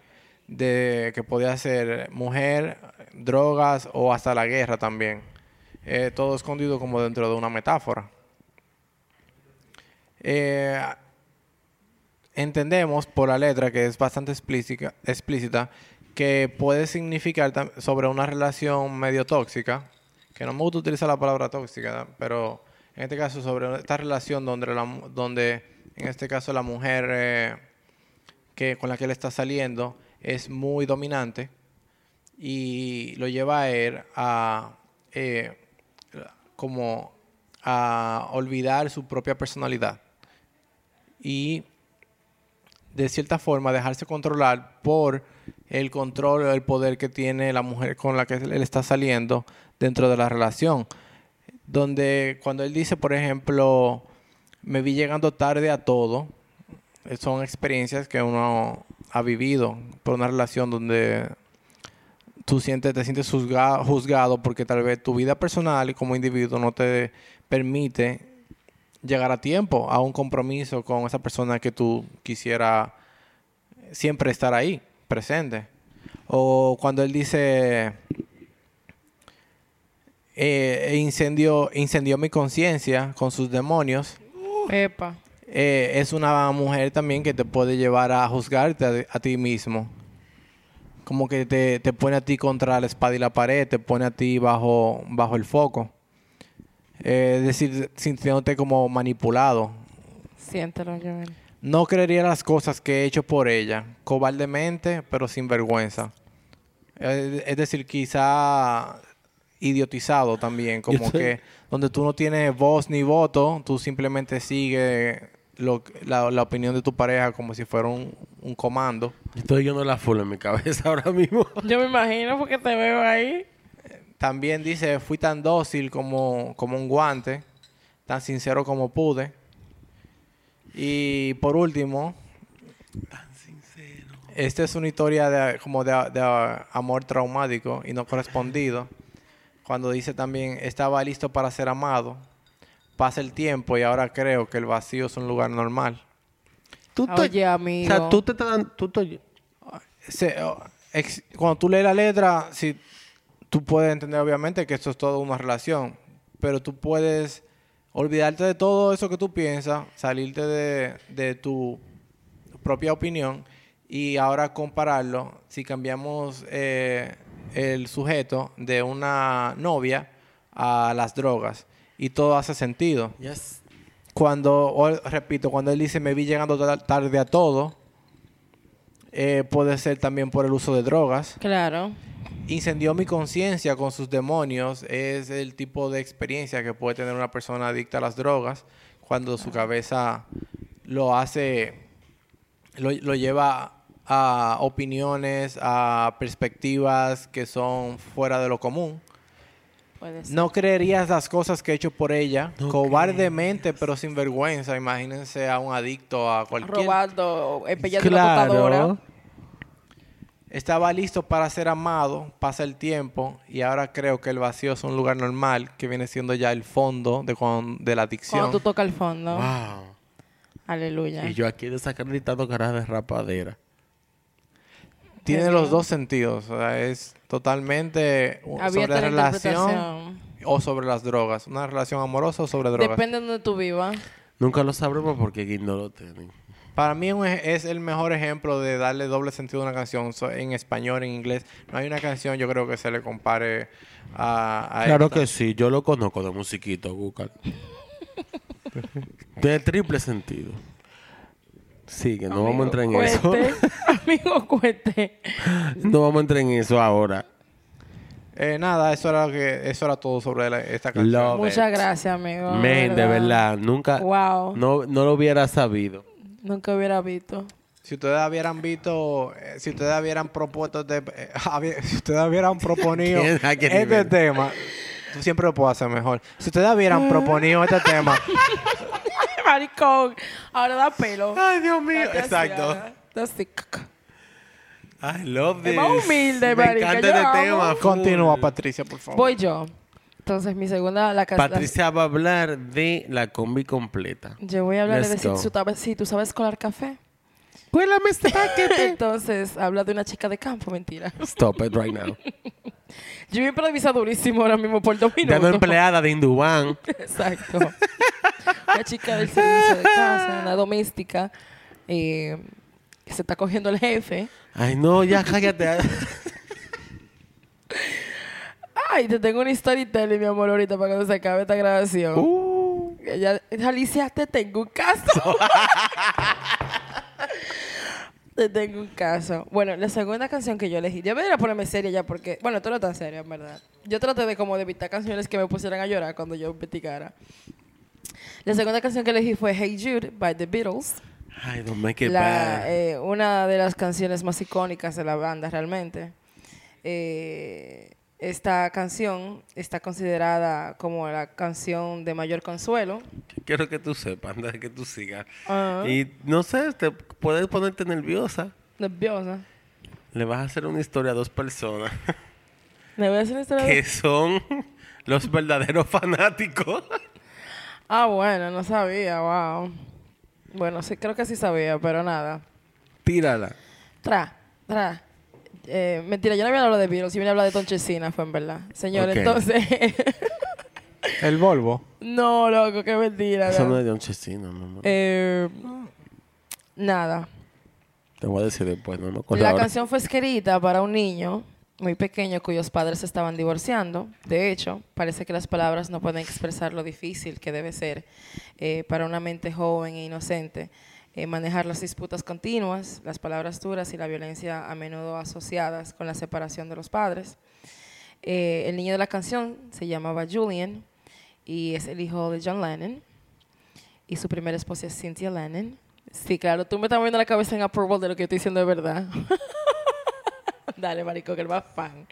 de que podía ser mujer, drogas o hasta la guerra también. Eh, todo escondido como dentro de una metáfora. Eh, entendemos por la letra que es bastante explícita, explícita que puede significar sobre una relación medio tóxica, que no me gusta utilizar la palabra tóxica, pero en este caso sobre esta relación donde en este caso la mujer eh, que, con la que él está saliendo es muy dominante y lo lleva a él a eh, como a olvidar su propia personalidad y de cierta forma dejarse controlar por el control o el poder que tiene la mujer con la que él está saliendo dentro de la relación. Donde cuando él dice, por ejemplo, me vi llegando tarde a todo, son experiencias que uno ha vivido por una relación donde tú sientes, te sientes juzga- juzgado porque tal vez tu vida personal y como individuo no te permite llegar a tiempo a un compromiso con esa persona que tú quisiera siempre estar ahí, presente. O cuando él dice, eh, incendió, incendió mi conciencia con sus demonios, Epa. eh, es una mujer también que te puede llevar a juzgarte a, a ti mismo. Como que te, te pone a ti contra la espada y la pared, te pone a ti bajo, bajo el foco. Eh, es decir, sintiéndote como manipulado. Siéntelo, Joel. No creería las cosas que he hecho por ella, cobardemente, pero sin vergüenza. Eh, es decir, quizá idiotizado también, como estoy- que donde tú no tienes voz ni voto, tú simplemente sigues lo- la, la opinión de tu pareja como si fuera un, un comando. Estoy yendo la full en mi cabeza ahora mismo. Yo me imagino porque te veo ahí. También dice, fui tan dócil como, como un guante, tan sincero como pude. Y por último, esta es una historia de, como de, de amor traumático y no correspondido. Cuando dice también, estaba listo para ser amado. Pasa el tiempo y ahora creo que el vacío es un lugar normal. Tú te- Oye, o amigo. sea, tú te estás dando... tú te- Se- oh, ex- cuando tú lees la letra, sí, tú puedes entender obviamente que esto es toda una relación, pero tú puedes olvidarte de todo eso que tú piensas, salirte de, de tu propia opinión y ahora compararlo. Si cambiamos eh, el sujeto de una novia a las drogas. Y todo hace sentido. Yes. Cuando, o, repito, cuando él dice me vi llegando ta- tarde a todo, eh, puede ser también por el uso de drogas. Claro. Incendió mi conciencia con sus demonios. Es el tipo de experiencia que puede tener una persona adicta a las drogas cuando su cabeza lo hace, lo, lo lleva a opiniones, a perspectivas que son fuera de lo común. Puede ser. No creerías las cosas que he hecho por ella, No cobardemente, pero sin vergüenza. Imagínense a un adicto a cualquier... Robando, empeñando una tostadora. Estaba listo para ser amado, pasa el tiempo y ahora creo que el vacío es un lugar normal que viene siendo ya el fondo de, cuan- de la adicción. Cuando tú tocas el fondo. Wow. Aleluya. Y yo aquí desacreditando caras de rapadera. Tiene los dos sentidos, o sea, es totalmente Abierta sobre la relación o sobre las drogas, una relación amorosa o sobre drogas. Depende de donde tú vivas. Nunca lo sabremos porque aquí no lo tienen. Para mí ej- es el mejor ejemplo de darle doble sentido a una canción so- en español, en inglés. No hay una canción yo creo que se le compare a, a Claro esta. que sí, yo lo conozco de musiquito, Google. Tiene triple sentido. Sí, que no vamos a entrar en eso. Cuente. Amigo, cuente. No vamos a entrar en eso ahora. Eh, nada, eso era, lo que, eso era todo sobre la- esta canción. Love Muchas it. gracias, amigo. Men, de verdad, nunca. Wow. No, no lo hubiera sabido. Nunca hubiera visto. Si ustedes hubieran visto, eh, si ustedes hubieran propuesto, de, eh, si ustedes hubieran proponido ¿Quién- a qué este nivel? tema, tú siempre lo puedo hacer mejor. Si ustedes hubieran proponido este tema, Maricón. Ahora da pelo. Ay, Dios mío. Exacto. así. I love Es this. más humilde, Me marica, encanta yo este amo. tema. full. continúa Patricia, por favor. Voy yo. Entonces, mi segunda, la casa. Patricia va a hablar de la combi completa. Yo voy a hablar de Let's si go. tú, sabes, si tú sabes colar café. Cuélame este paquete. Entonces, habla de una chica de campo, mentira. Stop it right now. Yo voy a improvisar durísimo ahora mismo por dos De minutos. una empleada de Indubán. Exacto. Una chica del servicio de casa, una doméstica, eh, que se está cogiendo el jefe. Ay, no, ya cállate. Ay, te tengo una storytelling, mi amor, ahorita para cuando se acabe esta grabación. Uh, Ella, Alicia, te tengo un caso. te tengo un caso. Bueno, la segunda canción que yo elegí, yo me iba a ponerme seria ya porque, bueno, todo no tan serio, en verdad. Yo traté de como de evitar canciones que me pusieran a llorar cuando yo investigara. La segunda canción que elegí fue Hey Jude by The Beatles. Ay, don't make it La, bad. eh, una de las canciones más icónicas de la banda realmente. Eh, esta canción está considerada como la canción de mayor consuelo. Quiero que tú sepas antes de que tú sigas. Y no sé, te puedes ponerte nerviosa. Nerviosa. Le vas a hacer una historia a dos personas ¿Le voy a hacer una historia? que son los verdaderos fanáticos. Ah, bueno, no sabía, wow. Bueno, sí, creo que sí sabía, pero nada. Tírala. Tra, tra. Eh, mentira, yo no había hablado de Beatles, yo vine a hablar de Tonchesina, fue en verdad. Señor, Ok. entonces... El Volvo. no, loco, qué mentira. Eso no. no es de un chesino, mi amor. Eh, nada. Te voy a decir después, no me acuerdo La ahora. canción fue escrita para un niño muy pequeño cuyos padres estaban divorciando. De hecho, parece que las palabras no pueden expresar lo difícil que debe ser eh, para una mente joven e inocente eh, manejar las disputas continuas, las palabras duras y la violencia a menudo asociadas con la separación de los padres. Eh, el niño de la canción se llamaba Julian y es el hijo de John Lennon y su primera esposa es Cynthia Lennon. Sí, claro, tú me estás moviendo la cabeza en approval de lo que estoy diciendo de verdad. Dale, marico, que el más fan.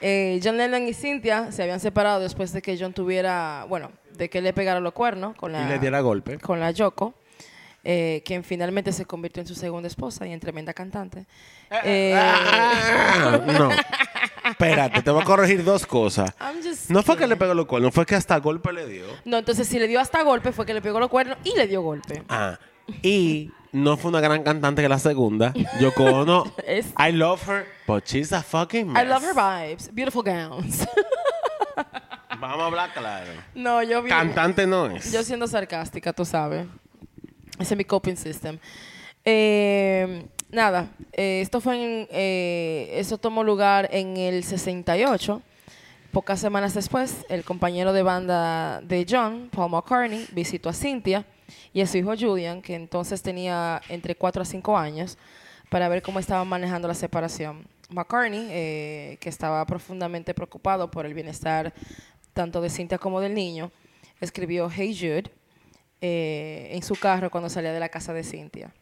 Eh, John Lennon y Cynthia se habían separado después de que John tuviera, bueno, de que le pegara los cuernos con la, Y le diera golpe. con la Yoko, eh, quien finalmente se convirtió en su segunda esposa y en tremenda cantante. Eh, Ah, no. Espérate, te voy a corregir dos cosas. No fue que le pegó los cuernos, fue que hasta golpe le dio. No, entonces si le dio hasta golpe fue que le pegó los cuernos y le dio golpe. Ah. Y no fue una gran cantante que la segunda. Yoko Ono. Es- I love her, but she's a fucking mess. I love her vibes, beautiful gowns. Vamos a hablar claro. no, yo vi, Cantante no es. Yo siendo sarcástica, tú sabes. Ese es mi coping system. Eh, nada, eh, esto fue en, eh, eso tomó lugar en el 68. Pocas semanas después, el compañero de banda de John, Paul McCartney, visitó a Cynthia y a su hijo Julian, que entonces tenía entre 4 a 5 años, para ver cómo estaban manejando la separación. McCartney, eh, que estaba profundamente preocupado por el bienestar tanto de Cynthia como del niño, escribió Hey Jude eh, en su carro cuando salía de la casa de Cynthia.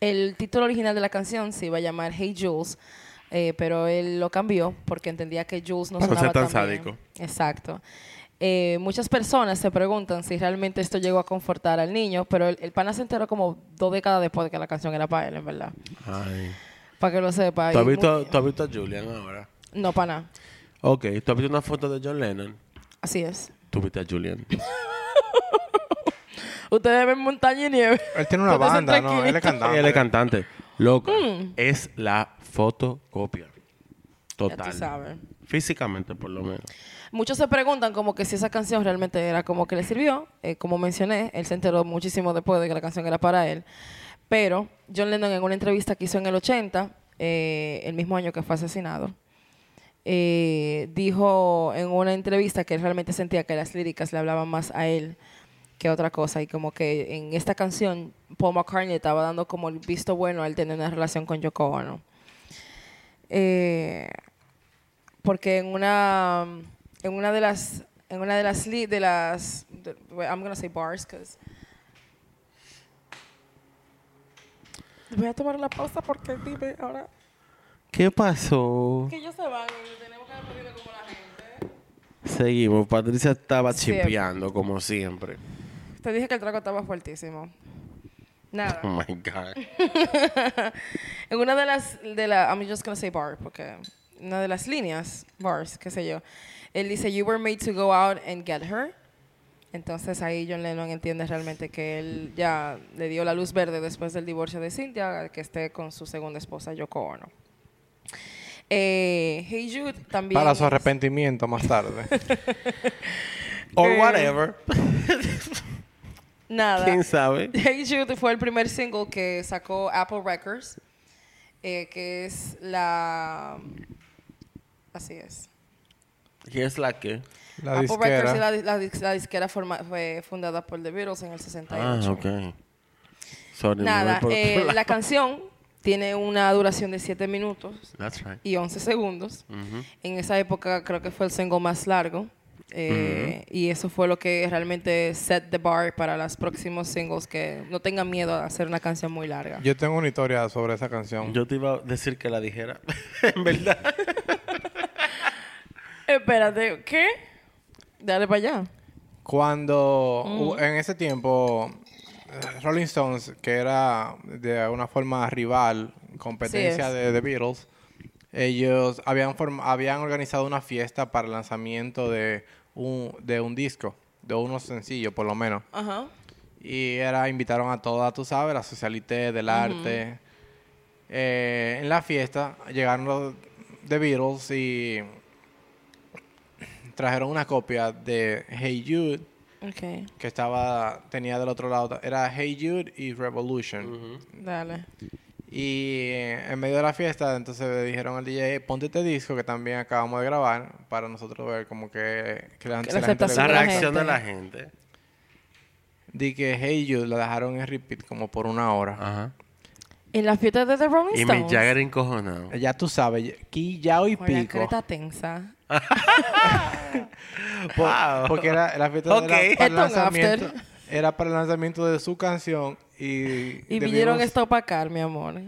El título original de la canción se iba a llamar Hey Jules, eh, pero él lo cambió porque entendía que Jules no Para no ser sonaba tan bien. sádico. Exacto. Eh, muchas personas se preguntan si realmente esto llegó a confortar al niño, pero el, el pana se enteró como dos décadas después de que la canción era para él, en verdad. Ay. Para que lo sepa. ¿Tú has, visto, tú has visto a Julian ahora? No, pana. Ok. ¿Tú has visto una foto de John Lennon? Así es. Tú viste a Julian. Ustedes ven montaña y nieve. Él tiene una banda, ¿no? Él es cantante. Él es cantante. Loco. Mm. Es la fotocopia. Ya Total. tú sabes. Físicamente, por lo menos. Muchos se preguntan como que si esa canción realmente era como que le sirvió. Eh, como mencioné, él se enteró muchísimo después de que la canción era para él. Pero John Lennon en una entrevista que hizo en el 80, eh, el mismo año que fue asesinado, eh, dijo en una entrevista que él realmente sentía que las líricas le hablaban más a él que otra cosa. Y como que en esta canción Paul McCartney estaba dando como el visto bueno al tener una relación con Yoko Ono. Porque en una en una de las en una de las de las de- I'm gonna say bars 'cause- voy a tomar la pausa porque dime ahora ¿Qué pasó? que ellos se van tenemos que despedirnos como la gente Seguimos. Patricia estaba Siempre. chipeando, como siempre. te dije que el trago estaba fuertísimo nada Oh my God. en una de las de la I'm just gonna say bar porque una de las líneas bars qué sé yo él dice you were made to go out and get her entonces ahí John Lennon entiende realmente que él ya le dio la luz verde después del divorcio de Cynthia que esté con su segunda esposa Yoko Ono eh, Hey Jude también Para su arrepentimiento más tarde. Or Eh, whatever. nada ¿Quién sabe? Hey Jude fue el primer single que sacó Apple Records, eh, que es la... Así es. ¿Qué es la que? La Apple Records y disquera. la, la la disquera forma- fue fundada por The Beatles en el 68. Ah, ok. Sorry, Nada, eh, la canción tiene una duración de 7 minutos That's right. y 11 segundos. Ujú. En esa época creo que fue el single más largo. eh, Y eso fue lo que realmente set the bar para los próximos singles que no tengan miedo a hacer una canción muy larga. Yo tengo una historia sobre esa canción. Yo te iba a decir que la dijera. en verdad. Espérate, ¿qué? Dale para allá. Cuando hu- en ese tiempo eh, Rolling Stones, que era de una forma rival, competencia de The Beatles, ellos habían form- habían organizado una fiesta para el lanzamiento de un, de un disco, de unos sencillos por lo menos. Ajá. Y era, invitaron a todas, tú sabes, la socialité del arte. Eh, en la fiesta llegaron los The Beatles y trajeron una copia de Hey Jude que estaba tenía del otro lado era Hey Jude y Revolution dale. y en medio de la fiesta entonces le dijeron al DJ ponte este disco que también acabamos de grabar para nosotros ver como que, que la, si la la gente reacción de la gente. di que Hey Jude la dejaron en repeat como por una hora Ajá. En la fiesta de The Rolling Y Stones. Mick Jagger encojonado. ya tú sabes aquí ya hoy Con la pico creta tensa. Por- Wow. Porque era la fiesta Ok. era para el lanzamiento. after. Era para el lanzamiento de su canción y... Y vinieron esto para acá, mi amor.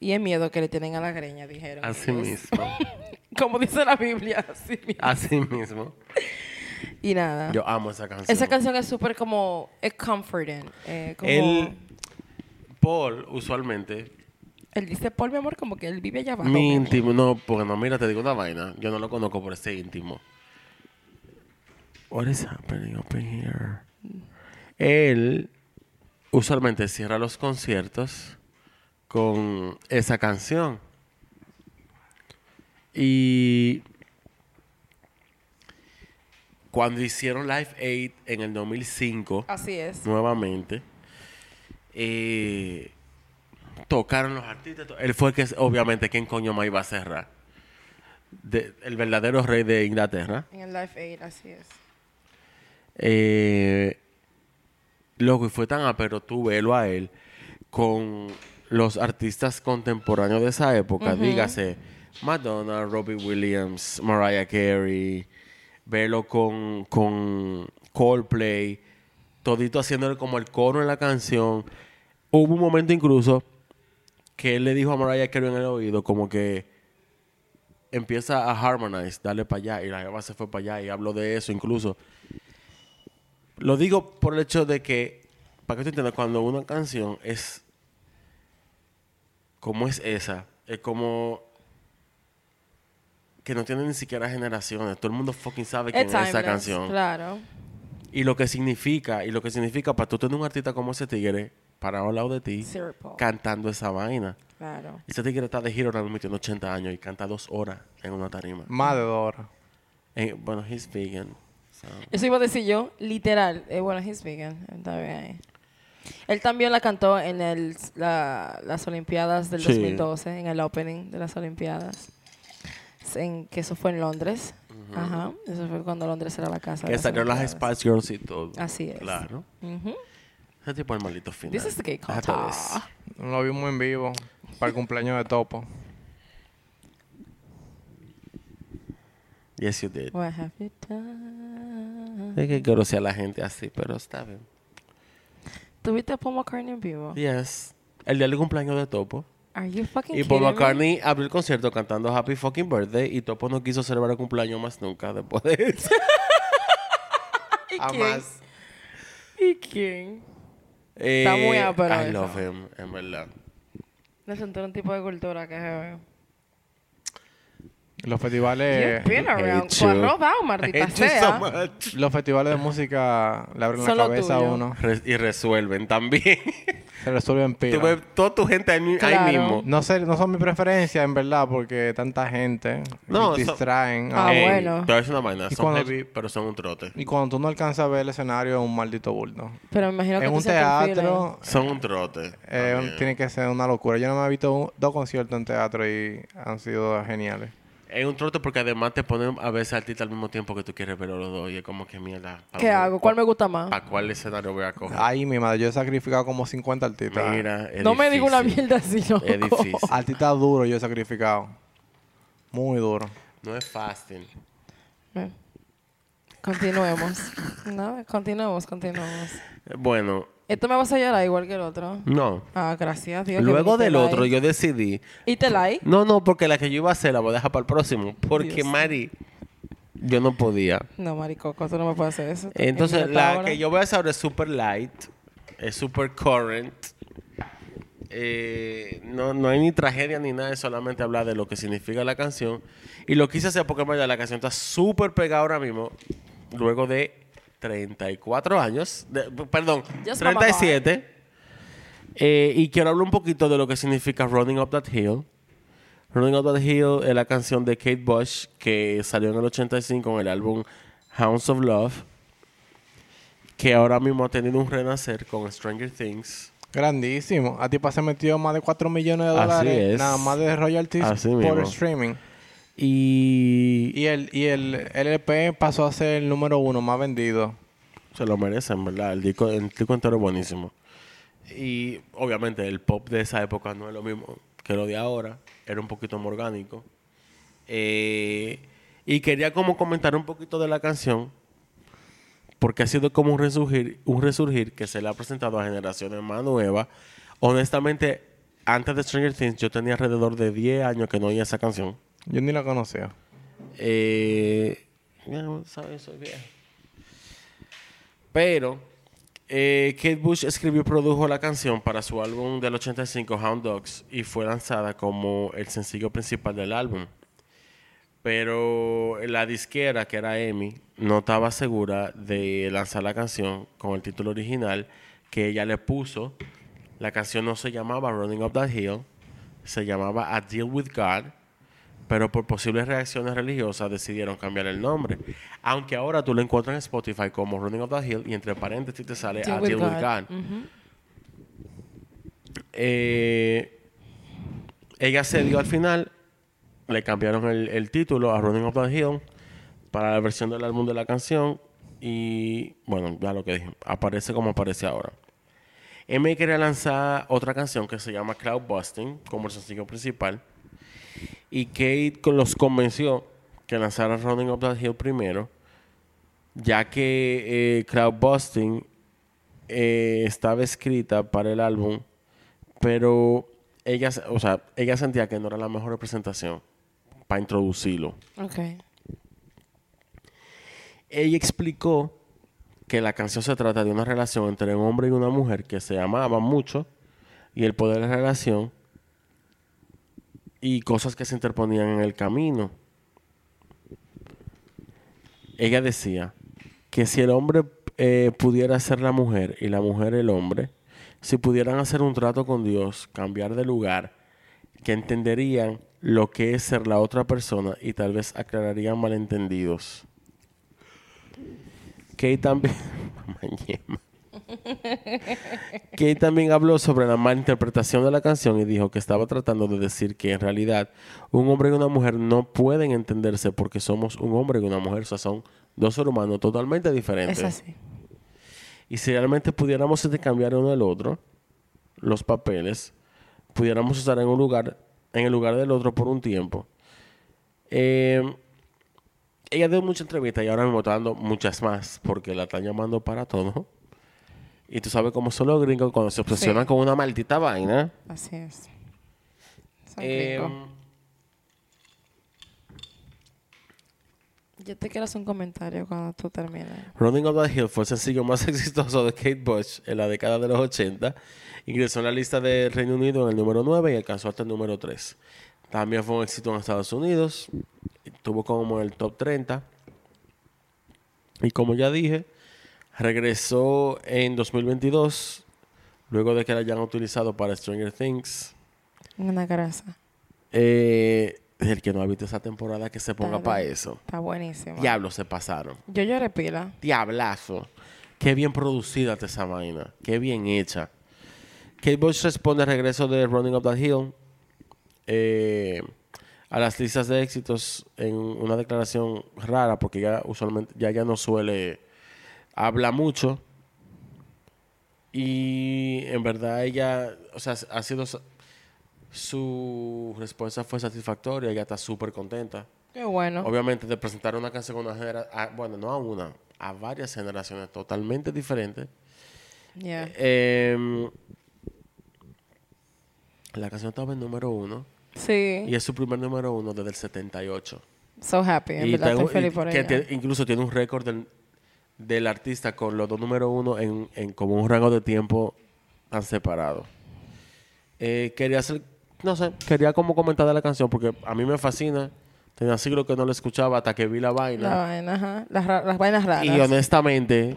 Y es miedo que le tienen a la greña, dijeron. Así ellos. mismo. Como dice la Biblia, así mismo. Así mismo. Y nada. Yo amo esa canción. Esa canción es súper como... Es comforting. eh, como, Él, Paul, usualmente, él dice, Paul, mi amor, como que él vive allá abajo. mi mi amor". íntimo, no, porque no, mira, te digo una vaina. Yo no lo conozco por ese íntimo. What is happening up in here? Él usualmente cierra los conciertos con esa canción. Y cuando hicieron Live Aid en el 2005, Así es. nuevamente, eh, tocaron los artistas. to- Él fue que, obviamente, ¿quién coño más iba a cerrar? De- el verdadero rey de Inglaterra. En el Live Aid, así es. Eh, loco, y fue tan apero tú verlo a él con los artistas contemporáneos de esa época, dígase Madonna, Robbie Williams, Mariah Carey, verlo con, con Coldplay, todito haciéndole como el coro en la canción. Hubo un momento incluso que él le dijo a Mariah Carey en el oído como que empieza a harmonize, dale para allá, y la jeva se fue para allá y habló de eso incluso. Lo digo por el hecho de que, para que tú entiendas, cuando una canción es como es esa, es como que no tiene ni siquiera generaciones. Todo el mundo fucking sabe quién Es es esa canción. Claro. Y lo que significa, y lo que significa para tú tener un artista como ese tigre parado al lado de ti, cantando esa vaina. Claro. Ese tigre está de giro ahora mismo, tiene 80 años y canta dos horas en una tarima. Más de dos horas. Eh, bueno, he's vegan. so- Eso iba a decir yo, literal. Eh, bueno, he's vegan. Está bien ahí. Él también la cantó en el, la- las Olimpiadas del Sí. 2012, en el opening de las Olimpiadas. En, que eso fue en Londres. Ajá. Eso fue cuando Londres era la casa. Que salieron las. Spice Girls y todo. Así es. Claro. Ujú. Ese tipo es el maldito final. This is the gay culture. de. Lo vimos en vivo para el cumpleaños de Topo. Yes, you did. What have you done? Es que quiero ser a la gente así, pero está bien. ¿Tuviste a Paul McCartney en vivo? Yes. El día del cumpleaños de Topo. Are you fucking Y Paul kidding me? McCartney abrió el concierto cantando Happy Fucking Birthday y Topo no quiso celebrar el cumpleaños más nunca después de eso. ¿Y quién? ¿Y quién? Eh, Está muy ápero I eso. love him, en verdad. Le sentó un tipo de cultura que se Los festivales, You've been around. Tú has robado, maldita so sea. much. los festivales de música le abren la Son cabeza a uno. Re- y resuelven también. Se resuelven Tú pila. ves toda tu gente ahí, mismo. No sé, no son mi preferencia en verdad porque tanta gente No, distraen. Ah, bueno. Te voy a decir una vaina. ¿Y Son cuando- heavy, pero son un trote. Y cuando tú no alcanzas a ver el escenario es un maldito bulto. Pero me imagino que En un teatro Son un trote. eh, tiene que ser una locura. Yo no me he visto un- dos conciertos en teatro y han sido geniales. Es un trote porque además te ponen a veces artistas al mismo tiempo que tú quieres ver a los dos. Y es como que mierda. ¿pa' ¿Qué dónde- hago? ¿Cuál me gusta más? ¿Para cuál escenario voy a coger? Ay, mi madre, yo he sacrificado como 50 artistas. Mira, es No me diga una mierda así, loco. Es difícil. Artistas duros yo he sacrificado. Muy duro. No es fácil. Bien. Continuemos. No, continuemos, continuemos. Bueno, ¿Esto me vas a llorar igual que el otro? no. Ah, gracias Dios. Luego del otro yo decidí... ¿Y te like? No, no, porque la que yo iba a hacer la voy a dejar para el próximo. Porque, Dios. Mari, yo no podía. No, maricoco, tú no me puedes hacer eso. Entonces, la que yo voy a hacer ahora es super light. Es super current. Eh, no, no hay ni tragedia ni nada, es solamente hablar de lo que significa la canción. Y lo quise hacer porque en verdad, la canción está súper pegada ahora mismo. Luego de 34 años. de- perdón, Just 37. Eh, y quiero hablar un poquito de lo que significa Running Up That Hill. Running Up That Hill es la canción de Kate Bush que salió en el 85 en el álbum Hounds of Love. Que ahora mismo ha tenido un renacer con Stranger Things. Grandísimo. A ti se metió más de 4 millones de Así dólares es. nada más de royalties Así por mismo. streaming. Y, Y el, y el LP pasó a ser el número uno más vendido. se lo merecen, ¿verdad? El disco, el disco entero es buenísimo. Y obviamente el pop de esa época no es lo mismo que lo de ahora. Era un poquito más orgánico. Eh, y quería como comentar un poquito de la canción. Porque ha sido como un resurgir, un resurgir que se le ha presentado a generaciones más nuevas. Honestamente, antes de Stranger Things yo tenía alrededor de 10 años que no oía esa canción. Yo ni la conocía. Eh, ya, ¿sabes? Soy viejo. Pero eh, Kate Bush escribió y produjo la canción para su álbum del 85, Hound Dogs, y fue lanzada como el sencillo principal del álbum. Pero la disquera, que era EMI, no estaba segura de lanzar la canción con el título original que ella le puso. La canción no se llamaba Running Up That Hill, se llamaba A Deal With God, pero por posibles reacciones religiosas decidieron cambiar el nombre. Aunque ahora tú lo encuentras en Spotify como Running Up That Hill y entre paréntesis te sale A Deal With God. Ujú. Eh, ella se dio al final, le cambiaron el, el título a Running Up the Hill para la versión del álbum de la canción y bueno, ya lo que dije, aparece como aparece ahora. M quería lanzar otra canción que se llama Cloud Busting como el sencillo principal y Kate los convenció que lanzara Running Up the Hill primero ya que eh, Cloud Busting eh, estaba escrita para el álbum, pero ella, o sea, ella sentía que no era la mejor representación para introducirlo. Ok. Ella explicó que la canción se trata de una relación entre un hombre y una mujer que se amaban mucho y el poder de la relación y cosas que se interponían en el camino. Ella decía que si el hombre eh, pudiera ser la mujer y la mujer el hombre, si pudieran hacer un trato con Dios, cambiar de lugar, que entenderían lo que es ser la otra persona y tal vez aclararían malentendidos. Kate también. Kate también habló sobre la mala interpretación de la canción y dijo que estaba tratando de decir que en realidad un hombre y una mujer no pueden entenderse porque somos un hombre y una mujer, o sea, son dos seres humanos totalmente diferentes. Es así. Y si realmente pudiéramos intercambiar uno el otro, los papeles, pudiéramos estar en un lugar, en el lugar del otro por un tiempo. Eh, ella dio muchas entrevistas y ahora mismo está dando muchas más porque la están llamando para todo. Y tú sabes cómo son los gringos cuando se obsesionan Sí. con una maldita vaina. Así es. Son Eh, gringos. Yo te quiero hacer un comentario cuando tú termines. Running Up the Hill fue el sencillo más exitoso de Kate Bush en la década de los 80. Ingresó en la lista del Reino Unido en el número 9 y alcanzó hasta el número 3. También fue un éxito en Estados Unidos. Estuvo como en el top 30. Y como ya dije, regresó en 2022, luego de que la hayan utilizado para Stranger Things. Una grasa. Eh, el que no ha visto esa temporada, que se ponga para eso. Está buenísimo. Diablo, se pasaron. Yo lloré pila. Diablazo. Qué bien producida está esa vaina. Qué bien hecha. Kate Bush responde al regreso de Running Up That Hill eh, a las listas de éxitos en una declaración rara porque ya usualmente ya ya no suele habla mucho y en verdad ella o sea ha sido su respuesta fue satisfactoria ella está súper contenta Qué bueno. Obviamente, de presentar una canción a una generación, bueno, no a una, a varias generaciones totalmente diferentes. Yeah. Eh, la canción estaba en número uno Sí. y es su primer número uno desde el 78. So happy. En y verdad tengo- estoy feliz por que ella. incluso tiene un récord del, del artista con los dos número uno en, en como un rango de tiempo tan separado. Eh, quería hacer, no sé, quería como comentar de la canción porque a mí me fascina. Tenía siglo que no la escuchaba hasta que vi la vaina. La vaina, ajá. Las, vainas raras. Y honestamente,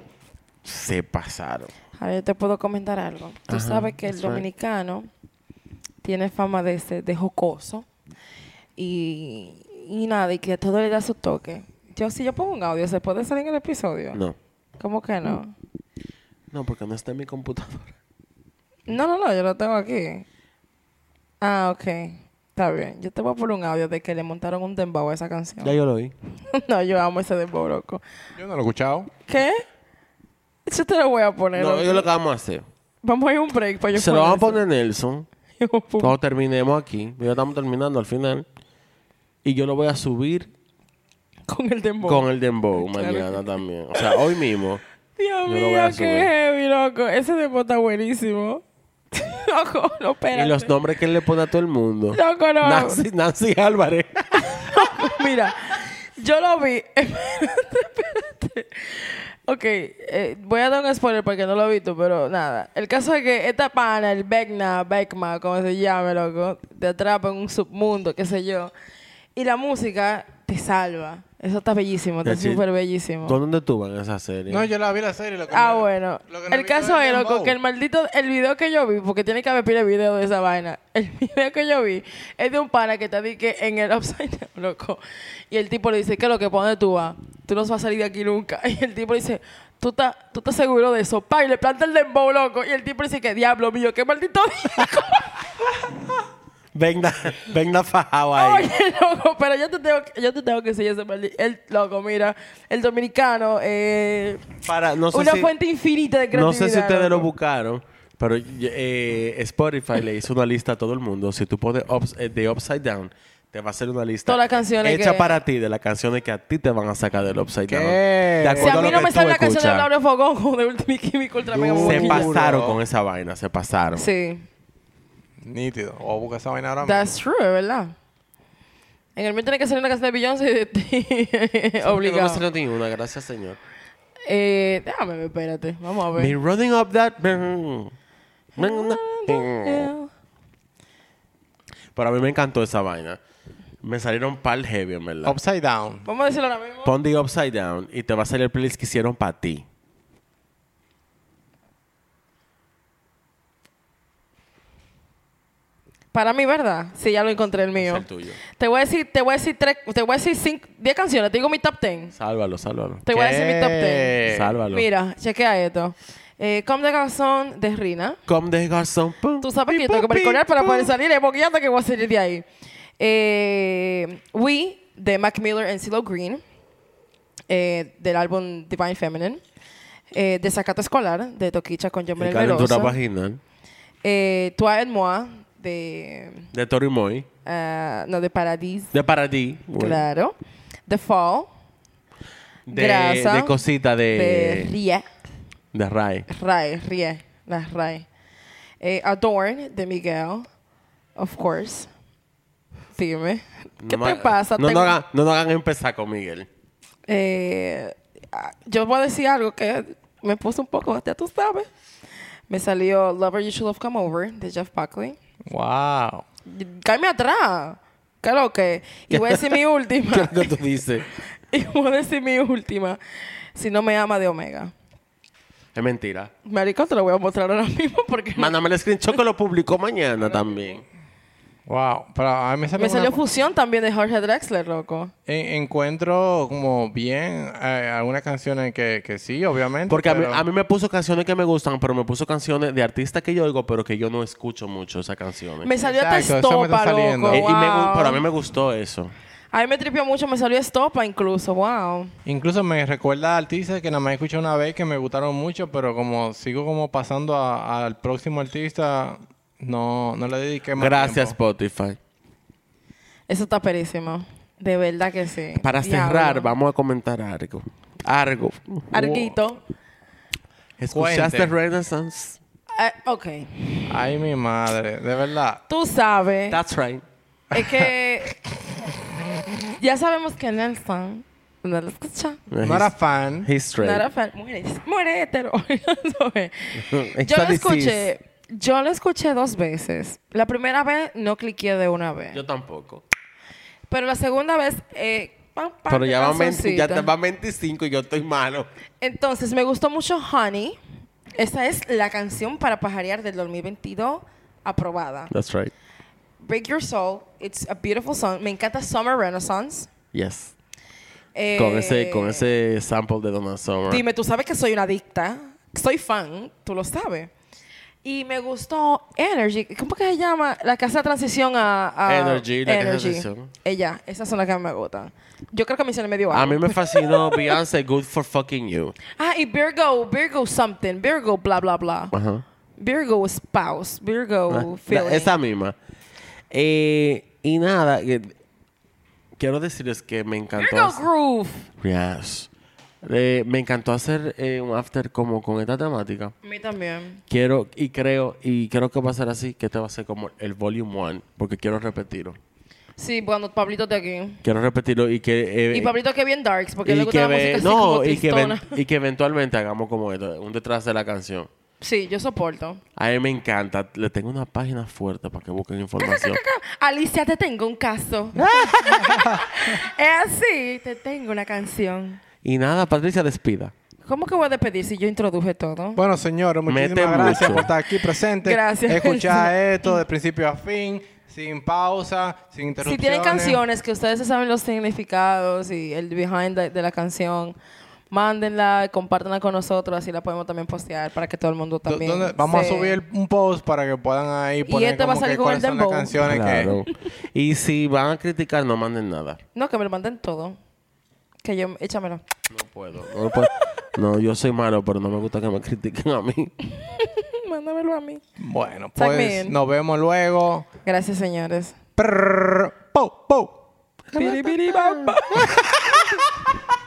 se pasaron. Ahora yo te puedo comentar algo. Tú Ajá, sabes que el right. dominicano tiene fama de, de jocoso y, y nada, y que a todo le da su toque. Yo, si yo pongo un audio, ¿se puede salir en el episodio? No. ¿Cómo que no? No, porque no está en mi computadora. No, no, no, yo lo tengo aquí. Ah, ok. Está bien. Yo te voy a poner un audio de que le montaron un dembow a esa canción. Ya yo lo oí. no, yo amo ese dembow, loco. Yo no lo he escuchado. ¿Qué? Yo te lo voy a poner. No, yo lo que vamos a hacer. Vamos a ir a un break para yo Se lo vamos a poner Nelson. Cuando terminemos aquí. Ya estamos terminando al final. Y yo lo voy a subir Con el dembow. con el Dembow Claro mañana también. O sea, hoy mismo. Dios mío, qué heavy, loco. Ese dembow está buenísimo. loco, no, espérate. Y los nombres que él le pone a todo el mundo. Loco, no. Nancy, Nancy Álvarez. Mira, yo lo vi. Espérate, espérate. Ok, eh, voy a dar un spoiler porque no lo he visto, pero nada. El caso es que esta pana, el Beckna, Beckma, como se llame, loco, te atrapa en un submundo, qué sé yo. Y la música te salva. Eso está bellísimo, está súper bellísimo. ¿Dónde tú vas en esa serie? No, yo la vi la serie. Lo que Ah, no- bueno. lo que no el caso es, loco, que el maldito, el video que yo vi, porque tiene que haber pile video de esa vaina. El video que yo vi es de un pana que está di que en el upside down, loco. Y el tipo le dice, ¿qué es lo que? ¿Para dónde tú vas? Tú no vas a salir de aquí nunca. Y el tipo le dice, ¿Tú estás, tú estás seguro de eso? Pa, y le planta el dembow, loco. Y el tipo dice que, diablo mío, qué maldito disco. Venga, venga fajado ahí. Oye, loco, pero yo te tengo, que- yo te tengo que decir ese maldito... El, loco, mira, el dominicano, eh, Para, no sé una si, fuente infinita de creatividad. no sé si ustedes lo buscaron, pero eh, Spotify le hizo una lista a todo el mundo. Si tú pones ups- eh, The Upside Down, te va a hacer una lista Todas las canciones hecha que- para ti de las canciones que a ti te van a sacar del Upside ¿Qué? Down. De Si a mí no me sale la canción de. Laura Fogón de Ultimate Chemical Ultra Mega Duro. Se pasaron con esa vaina, se pasaron. Sí, Nítido. O busca esa vaina ahora mismo. that's true, verdad. En el mío tiene que salir una canción de Beyoncé No me obligado. salió ni una, gracias Señor. Eh, déjame ver, espérate. Vamos a Me ver. running up that... Pero a mí me encantó esa vaina. Me salieron par heavy, en verdad. Upside down. Vamos a decirlo ahora mismo. Pon The Upside Down y te va a salir el playlist que hicieron para ti. Para mí, ¿verdad? Sí, ya lo encontré el Es mío. el tuyo. Te voy a decir, te voy a decir tres, te voy a decir cinco, diez canciones. Te digo mi top ten. Sálvalo, sálvalo. Te voy a decir mi top ten. Sálvalo. Mira, chequea esto. Eh, Comme de Garçon de Rina. Comme des garçons. pum, Tú sabes que yo tengo que mariconear para poder salir de boquillata que voy a salir de ahí. Eh, We, de Mac Miller y CeeLo Green, eh, del álbum Divine Feminine. Eh, Desacato Escolar, de Toquicha con John El Manuel calentura Veloso. vaginal. Eh, Toi et moi, de... De Tori Moy. ah, no, de Paradis. De Paradis. Claro. The Fall, De, Grasa. de cosita de de... Rie. De Rai. Rai, Rie. Rai. Eh, Adorn, de Miguel. Of course. Dime. ¿Qué No te pasa? No, no, hagan, no hagan empezar con Miguel. Eh, ah, yo voy a decir algo que me puso un poco, ya tú sabes. Me salió Lover You Should Have Come Over de Jeff Buckley. Wow. Cállame atrás. ¿Qué lo que? Y voy a decir mi ¿Qué última. es lo que tú dices? y voy a decir mi última. Si no me ama de Omega. Es mentira. Marico, te lo voy a mostrar ahora mismo porque Mándame el screenshot que lo publicó mañana también. Wow. Pero a mí me salió, me salió una- fusión también de Jorge Drexler, loco. en- encuentro como bien eh, algunas canciones que, que sí, obviamente. Porque a mí, a mí me puso canciones que me gustan, pero me puso canciones de artistas que yo oigo, pero que yo no escucho mucho esas canciones. Me salió hasta Estopa, saliendo. loco. Eh, y me wow. pero a mí me gustó eso. A mí me tripió mucho, me salió Estopa incluso, wow. Incluso me recuerda a artistas que nada más escuché una vez que me gustaron mucho, pero como sigo como pasando al próximo artista, no, no le dediqué más Gracias, tiempo. Spotify. Eso está perísimo. De verdad que sí. Para Diablo. cerrar, vamos a comentar algo. Algo. Arguito. ¿Escuchaste Cuente. Renaissance? Eh, ok. Ay, mi madre, de verdad. Tú sabes. That's right. Es que. ya sabemos que Nelson. No lo escucha. No era fan. He's straight. No era fan. Muere, muere hetero. Yo lo disease. escuché. Yo lo escuché dos veces. La primera vez no cliqué de una vez. Yo tampoco. Pero la segunda vez. Eh, Pero ya van, 20 ya te van 25 y yo estoy malo. Entonces, me gustó mucho Honey. Esa es la canción para pajarear del 2022 aprobada. That's right. Break Your Soul. It's a beautiful song. Me encanta Summer Renaissance. Yes. Eh, Con ese, con ese sample de Donna Summer. Dime, tú sabes que soy una adicta. Soy fan. Tú lo sabes. Y me gustó Energy. ¿Cómo que se llama? La que hace la transición a... a Energy, la que hace Energy. transición. Ella. Esas son las que me gustan. Yo creo que me hicieron medio A algo. mí me fascinó Beyoncé Good for Fucking You. Ah, y Virgo. Virgo something. Virgo bla, bla, bla. Ajá. Virgo spouse. Virgo Ah, feeling. Esa misma. Eh, y nada, eh, quiero decirles que me encantó. Virgo groove. Yes. Eh, me encantó hacer eh, un after como con esta temática. A mí también. Quiero y creo y creo que va a ser así, que este va a ser como el volume one, porque quiero repetirlo. Sí, cuando Pablito está aquí. Quiero repetirlo y que eh, Y Pablito que bien darks, porque le gusta que la música así no como y que, ven- y que eventualmente hagamos como esto, un detrás de la canción. Sí, yo soporto. A mí me encanta. Le tengo una página fuerte para que busquen información. Alicia, te tengo un caso. es así, te tengo una canción. Y nada, Patricia, despida. ¿Cómo que voy a despedir si yo introduje todo? Bueno, señores, muchísimas Mete gracias mucho. por estar aquí presente. Gracias. Escuchar esto de principio a fin, sin pausa, sin interrupciones. Si tienen canciones que ustedes saben los significados y el behind de, de la canción, Mándenla, compártanla con nosotros, así la podemos también postear para que todo el mundo Do- también. ¿dónde- Vamos se- a subir un post para que puedan ahí poner este va a como salir que con el cuáles son las dembow. canciones Claro. que... Y si van a criticar, no manden nada. No, que me lo manden todo. Que yo, échamelo. No puedo. No, puedo. No, yo soy malo, pero no me gusta que me critiquen a mí. Mándamelo a mí. Bueno, pues nos vemos luego. Gracias, señores. Prrr, pou. Piribiribamba.